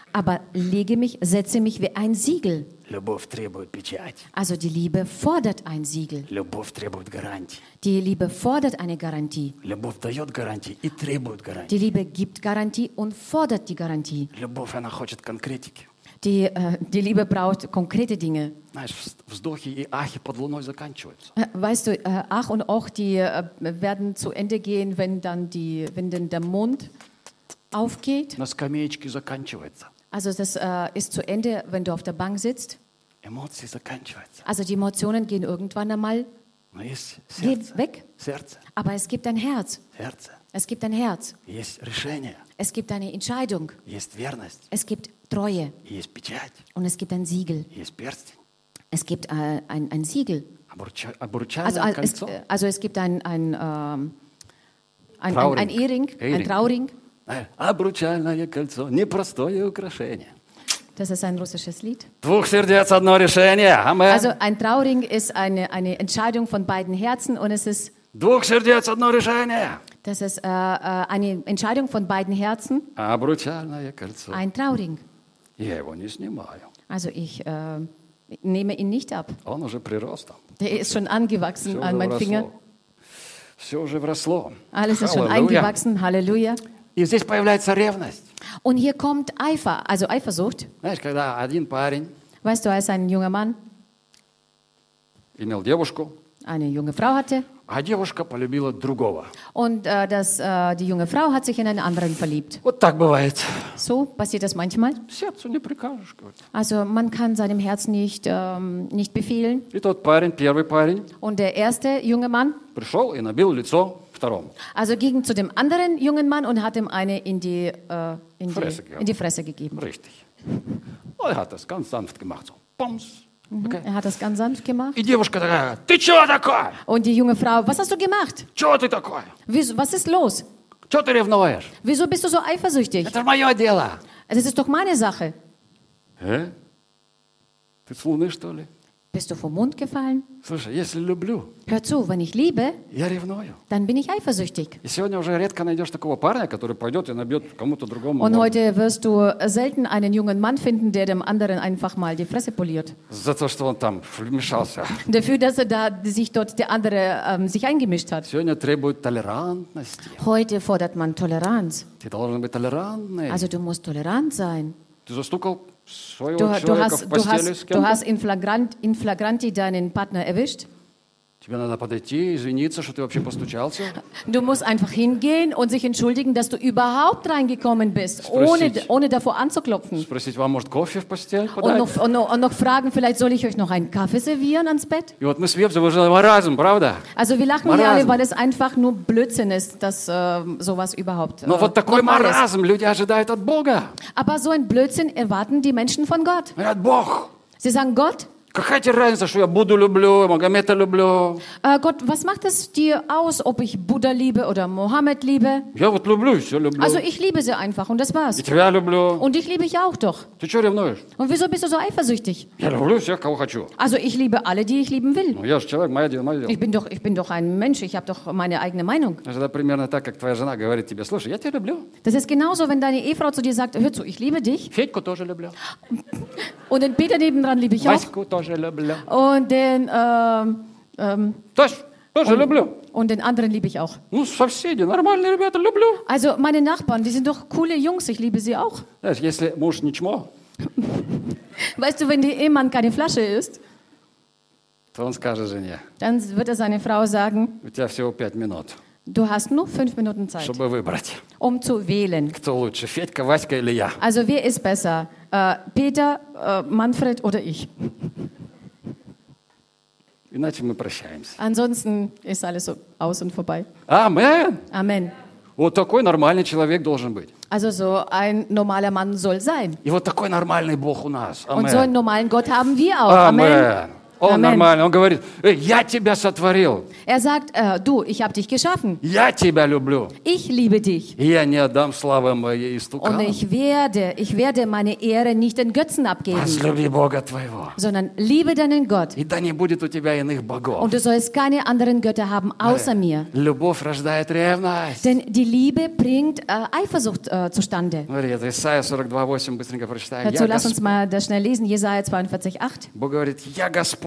Положи меня, как печать. Aber lege mich, setze mich wie ein Siegel. Любовь требует печать. Also die Liebe fordert ein Siegel. Любовь требует гарантий. Die Liebe fordert eine Garantie. Любовь дает гарантии и требует Die гарантий. Liebe gibt Garantie und fordert die Garantie. Любовь, она хочет конкретики. Die, äh, die Liebe braucht konkrete Dinge. Знаешь, вз- вздохи и ахи под луной заканчиваются. Äh, Weißt du, äh, Ach und Och, die äh, werden zu Ende gehen, wenn dann die, wenn dann der Mond aufgeht. На скамеечке заканчивается. Also das äh, ist zu Ende, wenn du auf der Bank sitzt. Эмоции заканчиваются. Also die Emotionen gehen irgendwann einmal Но есть gehen сердце. weg. Сердце. Aber es gibt ein Herz. Сердце. Es gibt ein Herz. Есть решение. Es gibt eine Entscheidung. Есть верность. Es gibt Treue. Есть печать. Und es gibt ein Siegel. Есть перстень. Es gibt äh, ein, ein Siegel. Обруча- Also, Обручальное äh, es, кольцо. äh, also es gibt ein, ein, ähm, ein, ein, Trauring. ein Ehering, ein Ehering. Trauring. Э, Обручальное кольцо. Непростое украшение. Das ist ein russisches Lied. Двух сердец одно решение. Амен. Also ein Trauring ist eine, eine Entscheidung von beiden Herzen und es ist, Двух сердец одно решение. das ist äh, äh, eine Entscheidung von beiden Herzen, Обручальное кольцо. ein Trauring. Я его не снимаю. Also ich äh, nehme ihn nicht ab. Он уже прирос там. Der ist schon angewachsen Все an уже meinen Finger. вросло. Все уже вросло. Alles ist schon Halleluja. eingewachsen. Halleluja. И здесь появляется ревность. Und hier kommt Eifer, also Eifersucht. Знаешь, когда один парень Weißt du, als ein junger Mann имел девушку, eine junge Frau hatte а девушка полюбила другого. und äh, das, äh, die junge Frau hat sich in einen anderen verliebt. Вот так бывает. So passiert das manchmal. Сердцу не прикажешь. говорит. Also man kann seinem Herzen nicht, ähm, nicht befehlen. И тот парень, первый парень, Und der erste junge Mann пришел и набил лицо второму. also ging zu dem anderen jungen Mann und hat ihm eine in die, äh, in Fresse die, gegeben. in die Fresse gegeben. Richtig. Он hat das ganz sanft gemacht. So. Помс. Okay. Er hat das ganz sanft gemacht. И девушка такая, ты чего такое? Und die junge Frau, was hast du gemacht? Чего ты такое? Wieso, was ist los? Чего ты ревнуешь? Wieso bist du so eifersüchtig? Это мое дело. Das ist doch meine Sache. Э? Ты с луны, что ли? Bist du vom Mond gefallen? Слушай, если люблю, Hör zu, wenn ich liebe, я ревную. dann bin ich eifersüchtig. И сегодня уже редко найдешь такого парня, который пойдет и набьет кому-то другому. Und морду. heute wirst du selten einen jungen Mann finden, der dem anderen einfach mal die Fresse poliert. За то, что он там вмешался. Dafür, dass er da sich dort der andere ähm, sich eingemischt hat. Сегодня требует толерантности. Heute fordert man Toleranz. Ты должен быть толерантный. Also du musst tolerant sein. Ты застукал своего Du, du, человека hast, в du, постели с hast, du кем-то. hast in, Flagrant, in Flagranti deinen Partner erwischt. Du musst einfach hingehen und sich entschuldigen, dass du überhaupt reingekommen bist, ohne, Sprechen. ohne davor anzuklopfen. Спросить, вам может кофе в постель Und подать? noch, und, noch, und noch fragen, vielleicht soll ich euch noch einen Kaffee servieren ans Bett? И вот мы смеемся, вы же маразм, правда? Also wir lachen hier Marazm. alle, weil es einfach nur Blödsinn ist, dass äh, sowas überhaupt äh, Но вот такой normal ist. маразм люди ожидают от Бога. Aber so ein Blödsinn erwarten die Menschen von Gott. Говорят, Бог, Sie sagen, Gott, Какая тебе разница, что я Будду люблю, Магомета люблю? Äh, Gott, was macht es dir aus, ob ich Buddha liebe oder Mohammed liebe? Я вот люблю и все люблю. Also ich liebe sie einfach und das war's. И тебя люблю. Und ich liebe ich auch doch. Ты что ревнуешь? Und wieso bist du so eifersüchtig? Я люблю всех, кого хочу. Also ich liebe alle, die ich lieben will. Ну, я же человек, мое дело, мое дело. Ich bin doch, ich bin doch ein Mensch, ich habe doch meine eigene Meinung. Это примерно так, как твоя жена говорит тебе, слушай, я тебя люблю. Das ist genauso, wenn deine Ehefrau zu dir sagt, hör zu, ich liebe dich. Федьку тоже люблю. Und den Peter nebendran liebe ich auch. Ваську тоже люблю. und den ähm, ähm, das, das und, und den anderen liebe ich auch. Also meine Nachbarn, die sind doch coole Jungs, ich liebe sie auch. Weißt du, wenn der Ehemann keine Flasche ist, dann wird er seine Frau sagen, Du hast nur fünf Minuten Zeit, um zu wählen. Also wer ist besser, äh, Peter, äh, Manfred oder ich? Иначе мы прощаемся. Ansonsten ist alles so aus und vorbei. Амен. Amen. Вот такой нормальный человек должен быть. Also so ein normaler Mann soll sein. И вот такой нормальный Бог у нас. Und so einen normalen Gott haben wir auch. Amen. Амен. Он Амен. нормальный. Он говорит, «Эй, я тебя сотворил. Er sagt, äh, du, ich habe dich geschaffen. Я тебя люблю. Ich liebe dich. И я не отдам славы моей Und истуканам. ich werde, ich werde meine Ehre nicht den Götzen abgeben, Возлюби Бога твоего. sondern liebe deinen Gott. И да не будет у тебя иных богов. Und du sollst keine anderen Götter haben außer mir. Любовь рождает ревность. Denn die Liebe bringt äh, Eifersucht äh, zustande. Смотри, это Исайя 42.8, быстренько прочитаем. Dazu Я lass Гос- uns mal das schnell lesen, Jesaja 42,8. Бог говорит, я Господь.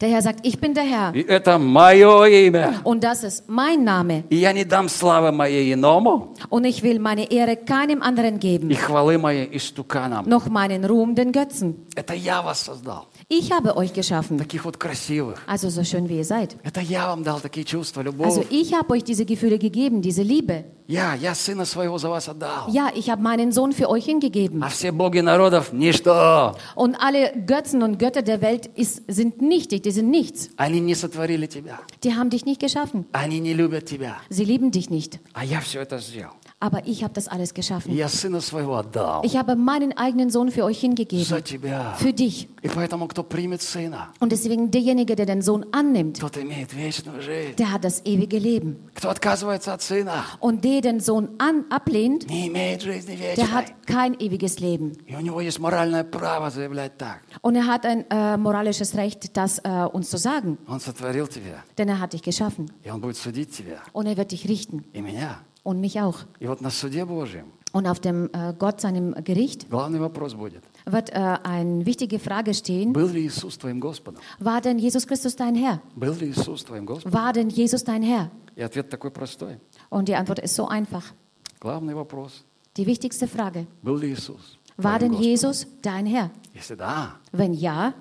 Der Herr sagt, ich bin der Herr. И это мое имя. Und das ist mein Name. И я не дам славы моей иному, Und ich will meine Ehre keinem anderen и geben, хвалы моей истуканам. noch meinen Ruhm den Götzen. Это я вас создал. Ich habe euch geschaffen, Таких вот красивых. also so schön wie ihr seid. Это я вам дал такие чувства, любовь. Also ich habe euch diese Gefühle gegeben, diese Liebe. Я, я сына своего за вас отдал. Ja, ich habe meinen Sohn für euch hingegeben. А все боги народов – ничто. Und alle Götzen und Götter der Welt ist, sind nichtig, die sind nichts. Они не сотворили тебя. Die haben dich nicht geschaffen. Они не любят тебя. Sie lieben dich nicht. А я все это сделал. Aber ich habe das alles И geschaffen. я сына своего отдал. Ich habe meinen eigenen Sohn für euch За hingegeben. тебя. Für dich. И поэтому, кто примет сына, Und deswegen derjenige, der den Sohn annimmt, тот имеет вечную жизнь. der hat das ewige Leben. Кто отказывается от сына, Und der den Sohn an, ablehnt, не имеет жизни der вечной. hat kein ewiges Leben. И у него есть моральное право заявлять так. Und er hat ein äh, moralisches Recht, das äh, uns zu sagen. Он сотворил тебя, Denn er hat dich geschaffen. и он будет судить тебя, Und er wird dich richten. и меня. Und mich auch. Und auf dem äh, Gott seinem Gericht wird äh, eine wichtige Frage stehen. War denn Jesus Christus dein Herr? War denn Jesus dein Herr? Und die Antwort ist so einfach. Die wichtigste Frage. War denn Jesus dein Herr? Wenn ja,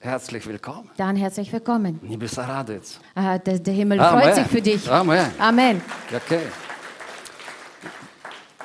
herzlich willkommen. Dann herzlich willkommen. Äh, der, Himmel freut sich für dich. Amen. Amen. Okay.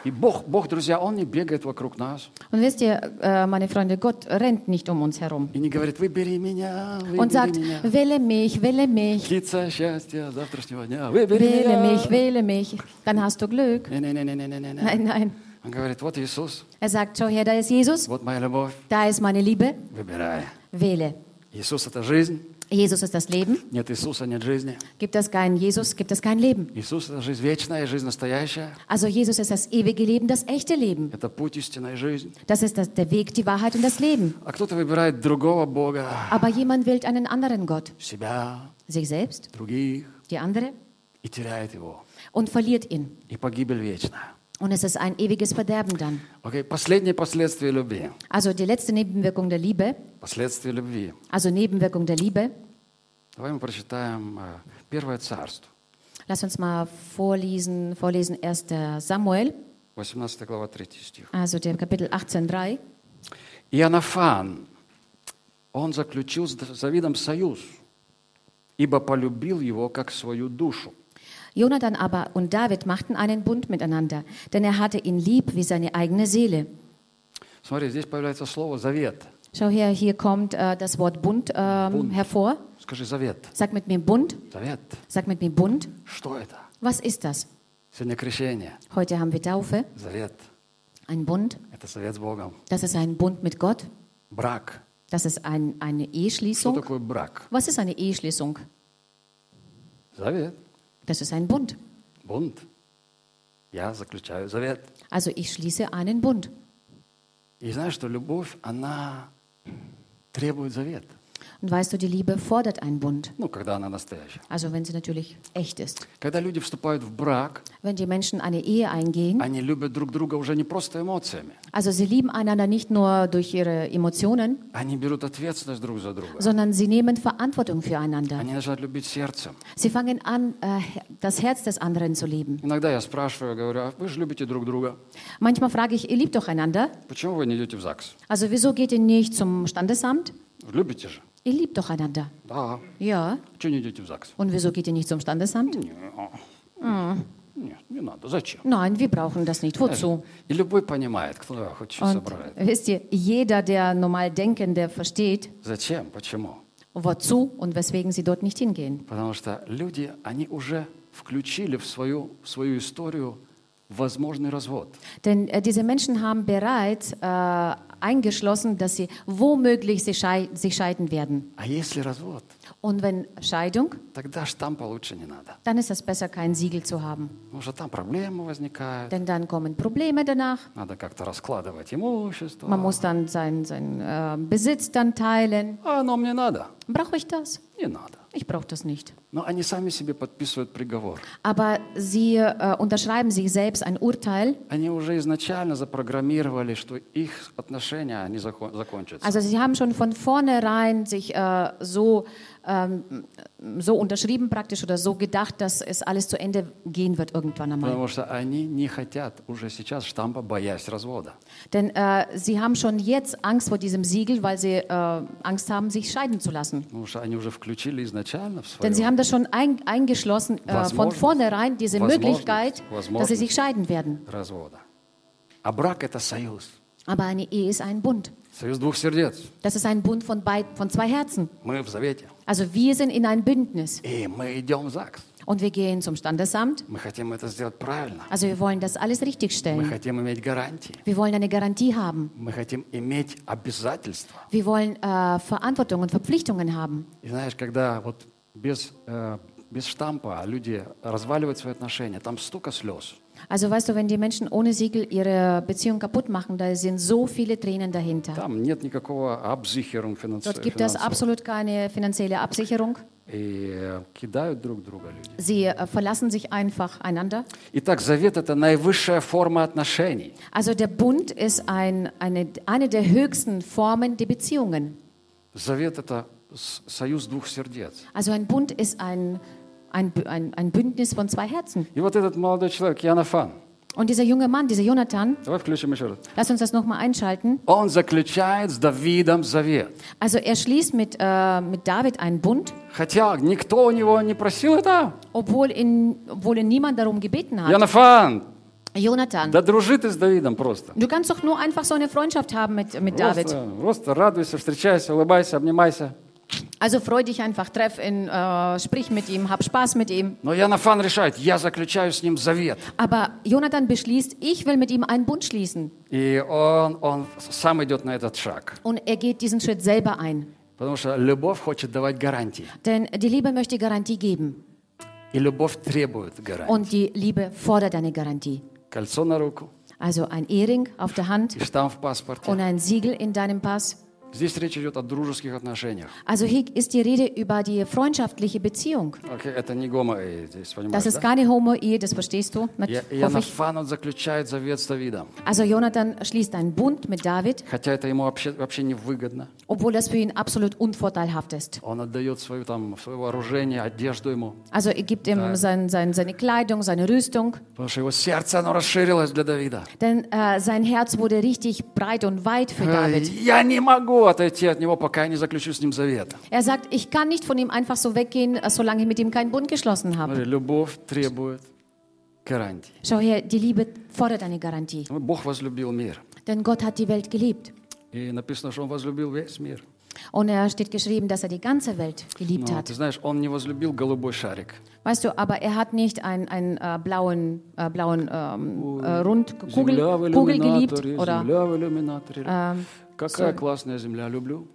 И Бог, Бог, друзья, Он не бегает вокруг нас Und wisst ihr, äh, meine Freunde, Gott rennt nicht um uns herum и не говорит, выбери меня, und выбери sagt, меня. wähle mich, wähle mich, Птица счастья завтрашнего дня, выбери wähle меня. mich, wähle mich, dann hast du Glück. Не-не-не-не-не-не. Nein, nein. Он говорит, вот Иисус, Er sagt, schau her, da ist Jesus, вот моя любовь, da ist meine Liebe, выбирай. wähle. Иисус – это жизнь, Jesus ist das Leben. нет Иисуса – нет жизни. Gibt es keinen Jesus, gibt es kein Leben. Иисус – это жизнь вечная, жизнь настоящая. Also Jesus ist das ewige Leben, das echte Leben. Это путь истинной жизни. Das ist das, der Weg, die Wahrheit und das Leben. А кто-то выбирает другого Бога, Aber jemand wählt einen anderen Gott, себя, sich selbst, других, die andere, и теряет его. und verliert ihn. И погибель вечная. Und es ist ein ewiges Verderben dann. Окей, последнее последствие любви. Also die letzte Nebenwirkung der Liebe, Последствие любви. also Nebenwirkung der Liebe. Давай мы прочитаем э, Первое царство, Lass uns mal vorlesen, vorlesen 1. Samuel, 18 глава, 3 стих. also der Kapitel 18,3. И Анафан, он заключил с Давидом союз, ибо полюбил его как свою душу. Jonathan aber und David machten einen Bund miteinander, denn er hatte ihn lieb wie seine eigene Seele. Смотри, здесь появляется слово «завет». Schau her, hier kommt äh, das Wort Bund ähm, Bund. hervor. Скажи «завет». Sag mit mir Bund. Завет. Sag mit mir Bund. Что это? Was ist das? Сегодня крещение. Heute haben wir Taufe, Завет. ein Bund. Это завет с Богом. Das ist ein Bund mit Gott. Брак. Das ist ein, eine Что Eheschließung. такое брак? Was ist eine Eheschließung? Завет. Das ist ein Bund. Бунт. Я заключаю завет. Also ich schließe einen Bund. И знаешь, что любовь, она требует завет. Und weißt du, die Liebe fordert einen Bund. Ну, когда она настоящая. Also wenn sie natürlich echt ist. Когда люди вступают в брак, Wenn die Menschen eine Ehe eingehen, они любят друг друга уже не просто эмоциями. also sie lieben einander nicht nur durch ihre Emotionen, Они берут ответственность друг за друга. sondern sie nehmen Verantwortung füreinander. Они начинают любить сердцем. Sie fangen an, äh, das Herz des anderen zu lieben. Иногда я спрашиваю, говорю, а вы же любите друг друга. Manchmal frage ich, ihr liebt doch einander. Почему вы не идете в ЗАГС? Also wieso geht ihr nicht zum Standesamt? Любите же. Ihr liebt doch einander. Da. Ja. Und wieso geht ihr nicht zum Standesamt? Ja. Mm. Ah. Nein, wir brauchen das nicht. Wozu? Und wisst ihr, jeder, der normal Denkende versteht, wozu und weswegen sie dort nicht hingehen. Denn äh, diese Menschen haben bereits äh, eingeschlossen, dass sie womöglich sich, schei sich scheiden werden. А если развод, Und wenn Scheidung, тогда штампа лучше не надо. dann ist es besser, kein Siegel zu haben. Потому что там проблемы возникают. Denn dann kommen Probleme danach. Надо как-то раскладывать имущество. Man muss dann seinen sein, äh, Besitz dann teilen. А оно мне надо? Brauche ich das? Не надо. Ich brauche das nicht. Aber sie äh, unterschreiben sich selbst ein Urteil. Also sie haben schon von vornherein sich äh, so ähm, so unterschrieben praktisch oder so gedacht, dass es alles zu Ende gehen wird irgendwann einmal. Потому что они не хотят уже сейчас штампа, боясь развода. Denn äh, sie haben schon jetzt Angst vor diesem Siegel, weil sie äh, Angst haben, sich scheiden zu lassen. Потому что они уже включили изначально в Denn sie свое haben das schon ein, eingeschlossen äh, von Возможность. vornherein, diese Возможность. Möglichkeit, dass sie Возможность. sich scheiden werden. развода. А брак – это союз. Aber eine Ehe ist ein Bund. Союз двух сердец. Das ist ein Bund von, beid, von zwei Herzen. Мы в завете. Also wir sind in ein Bündnis И мы идем в ЗАГС. und wir gehen zum Standesamt. Мы хотим это сделать правильно. Also wir wollen das alles Мы richtigstellen. хотим иметь гарантии. Wir wollen eine Garantie haben. Мы хотим иметь обязательства. Wir wollen äh, Verantwortung und Verpflichtungen haben. И знаешь, когда вот без, э, без штампа люди разваливают свои отношения, там столько слез. Also weißt du, wenn die Menschen ohne Siegel ihre Beziehung kaputt machen, da sind so viele Tränen dahinter. Там нет никакого Absicherung финанс- Dort gibt es финансового. absolut keine finanzielle Absicherung. И э, кидают друг друга люди. Sie äh, verlassen sich einfach einander. Итак, завет – это наивысшая форма отношений. Also der Bund ist ein, eine, eine der höchsten Formen der Beziehungen. Завет – это с- союз двух сердец. Also ein Bund ist ein, ein, Bü- ein, ein Bündnis von zwei Herzen. И вот этот молодой человек, Янафан, Und dieser junge Mann, dieser Jonathan, давай включим еще раз. lass uns das nochmal einschalten. Он заключает с Давидом завет. Also er schließt mit, äh, mit David einen Bund, Хотя никто у него не просил это. obwohl ihn, obwohl ihn niemand darum gebeten hat. Янафан, Jonathan, да дружи ты с Давидом просто. du kannst doch nur einfach so eine Freundschaft haben mit, mit David. Просто, просто радуйся, встречайся, улыбайся, обнимайся. Also freu dich einfach, treff ihn, äh, sprich mit ihm, hab Spaß mit ihm. Но Янафан решает, я заключаю с ним завет. Aber Jonathan beschließt, ich will mit ihm einen Bund schließen. И он, он сам идет на этот шаг. Und er geht diesen Schritt selber ein. Потому что любовь хочет давать гарантии. Denn die Liebe möchte Garantie geben. И любовь требует гарантии. Und die Liebe fordert eine Garantie. Кольцо на руку Also ein Ehering auf der Hand и штамп в паспорте. und ein Siegel in deinem Pass. Здесь речь идет о дружеских отношениях. Also hier ist die Rede über die freundschaftliche Beziehung. Окей, это не гомо э, здесь, понимаешь, Das ist да? keine Homo-Ehe, das verstehst du, nat- Я-. Янафан, он заключает завет с Давидом. Also Jonathan schließt einen Bund mit David, Хотя это ему вообще, вообще не выгодно. obwohl das für ihn absolut unvorteilhaft ist. Он отдает свою, там, свое вооружение, одежду ему. Also er gibt ihm sein, sein, seine Kleidung, seine Rüstung, Потому что его сердце, оно расширилось для Давида. denn äh, sein Herz wurde richtig breit und weit für Э, David. Я не могу отойти от него, пока я не заключу с ним завет. Er sagt, ich kann nicht von ihm einfach so weggehen, äh, solange ich mit ihm keinen Bund geschlossen habe. Смотри, любовь требует гарантий. Schau her, die Liebe fordert eine Garantie. Бог возлюбил мир. Denn Gott hat die Welt geliebt. И написано, что Он возлюбил весь мир. Und er steht geschrieben, dass er die ganze Welt geliebt Но, hat. ты знаешь, Он не возлюбил голубой шарик. Weißt du, aber er hat nicht einen, einen äh, blauen, äh, blauen ähm, äh, Rund, Kugel, Земля в Kugel geliebt иллюминаторе, oder земля в иллюминаторе. ähm, Какая so- классная земля, люблю.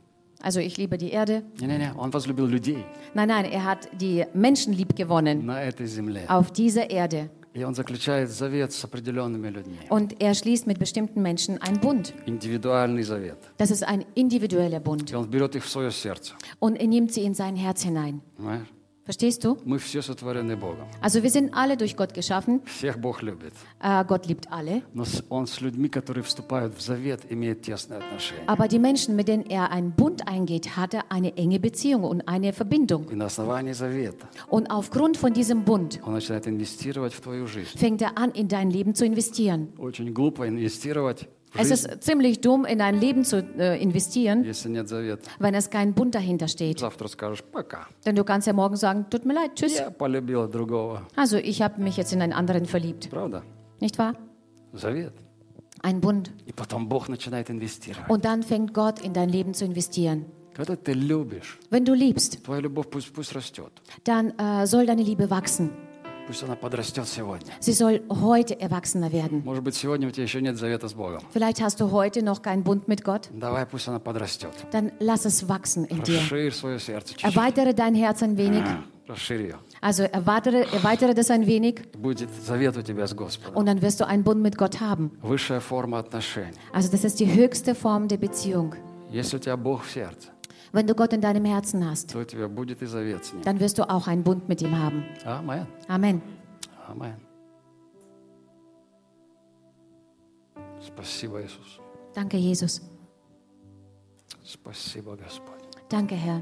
Also ich liebe die Erde. Не-не-не, он возлюбил людей Nein, nein, er hat die Menschen lieb gewonnen на этой земле. auf dieser Erde. И он заключает завет с определенными людьми. Und er schließt mit bestimmten Menschen einen Bund. Индивидуальный завет. Das ist ein individueller Bund. И он берет их в свое сердце. Und er nimmt sie in sein Herz hinein. Понимаешь? Verstehst du? Мы все сотворены Богом. Also wir sind alle durch Gott geschaffen. Всех Бог любит. Äh, Gott liebt alle. Но с- он с людьми, которые вступают в завет, имеет тесные отношения. Aber die Menschen, mit denen er einen Bund eingeht, hat er eine enge Beziehung und eine Verbindung. И на основании завета Und aufgrund von diesem Bund он начинает инвестировать в твою жизнь. fängt er an, in dein Leben zu investieren. Очень глупо инвестировать в es ist ziemlich dumm, in ein Leben zu äh, investieren, wenn es kein Bund dahinter steht. Denn du kannst ja morgen sagen, tut mir leid, tschüss. Also ich habe mich jetzt in einen anderen verliebt. Nicht wahr? Ein Bund. Und dann fängt Gott in dein Leben zu investieren. Wenn du liebst, dann äh, soll deine Liebe wachsen. Пусть она подрастет сегодня. Sie soll heute erwachsener werden. Может быть, сегодня у тебя еще нет завета с Богом. Vielleicht hast du heute noch keinen Bund mit Gott. Давай, пусть она подрастет. Dann lass es wachsen in dir. Расширь свое сердце чуть-чуть. Erweitere dein Herz ein wenig. Расширь ее. Also erweitere, erweitere das ein wenig Будет завет у тебя с Господом. und dann wirst du einen Bund mit Gott haben. Высшая форма отношений. Also das ist die höchste Form der Beziehung. Если у тебя Бог в сердце, Wenn du Gott in deinem Herzen hast, то у тебя будет и завет с Ним. dann wirst du auch einen Bund mit ihm haben. Амен. Amen. Амен. Спасибо, Иисус. Danke, Jesus. Спасибо, Господь. Danke, Herr.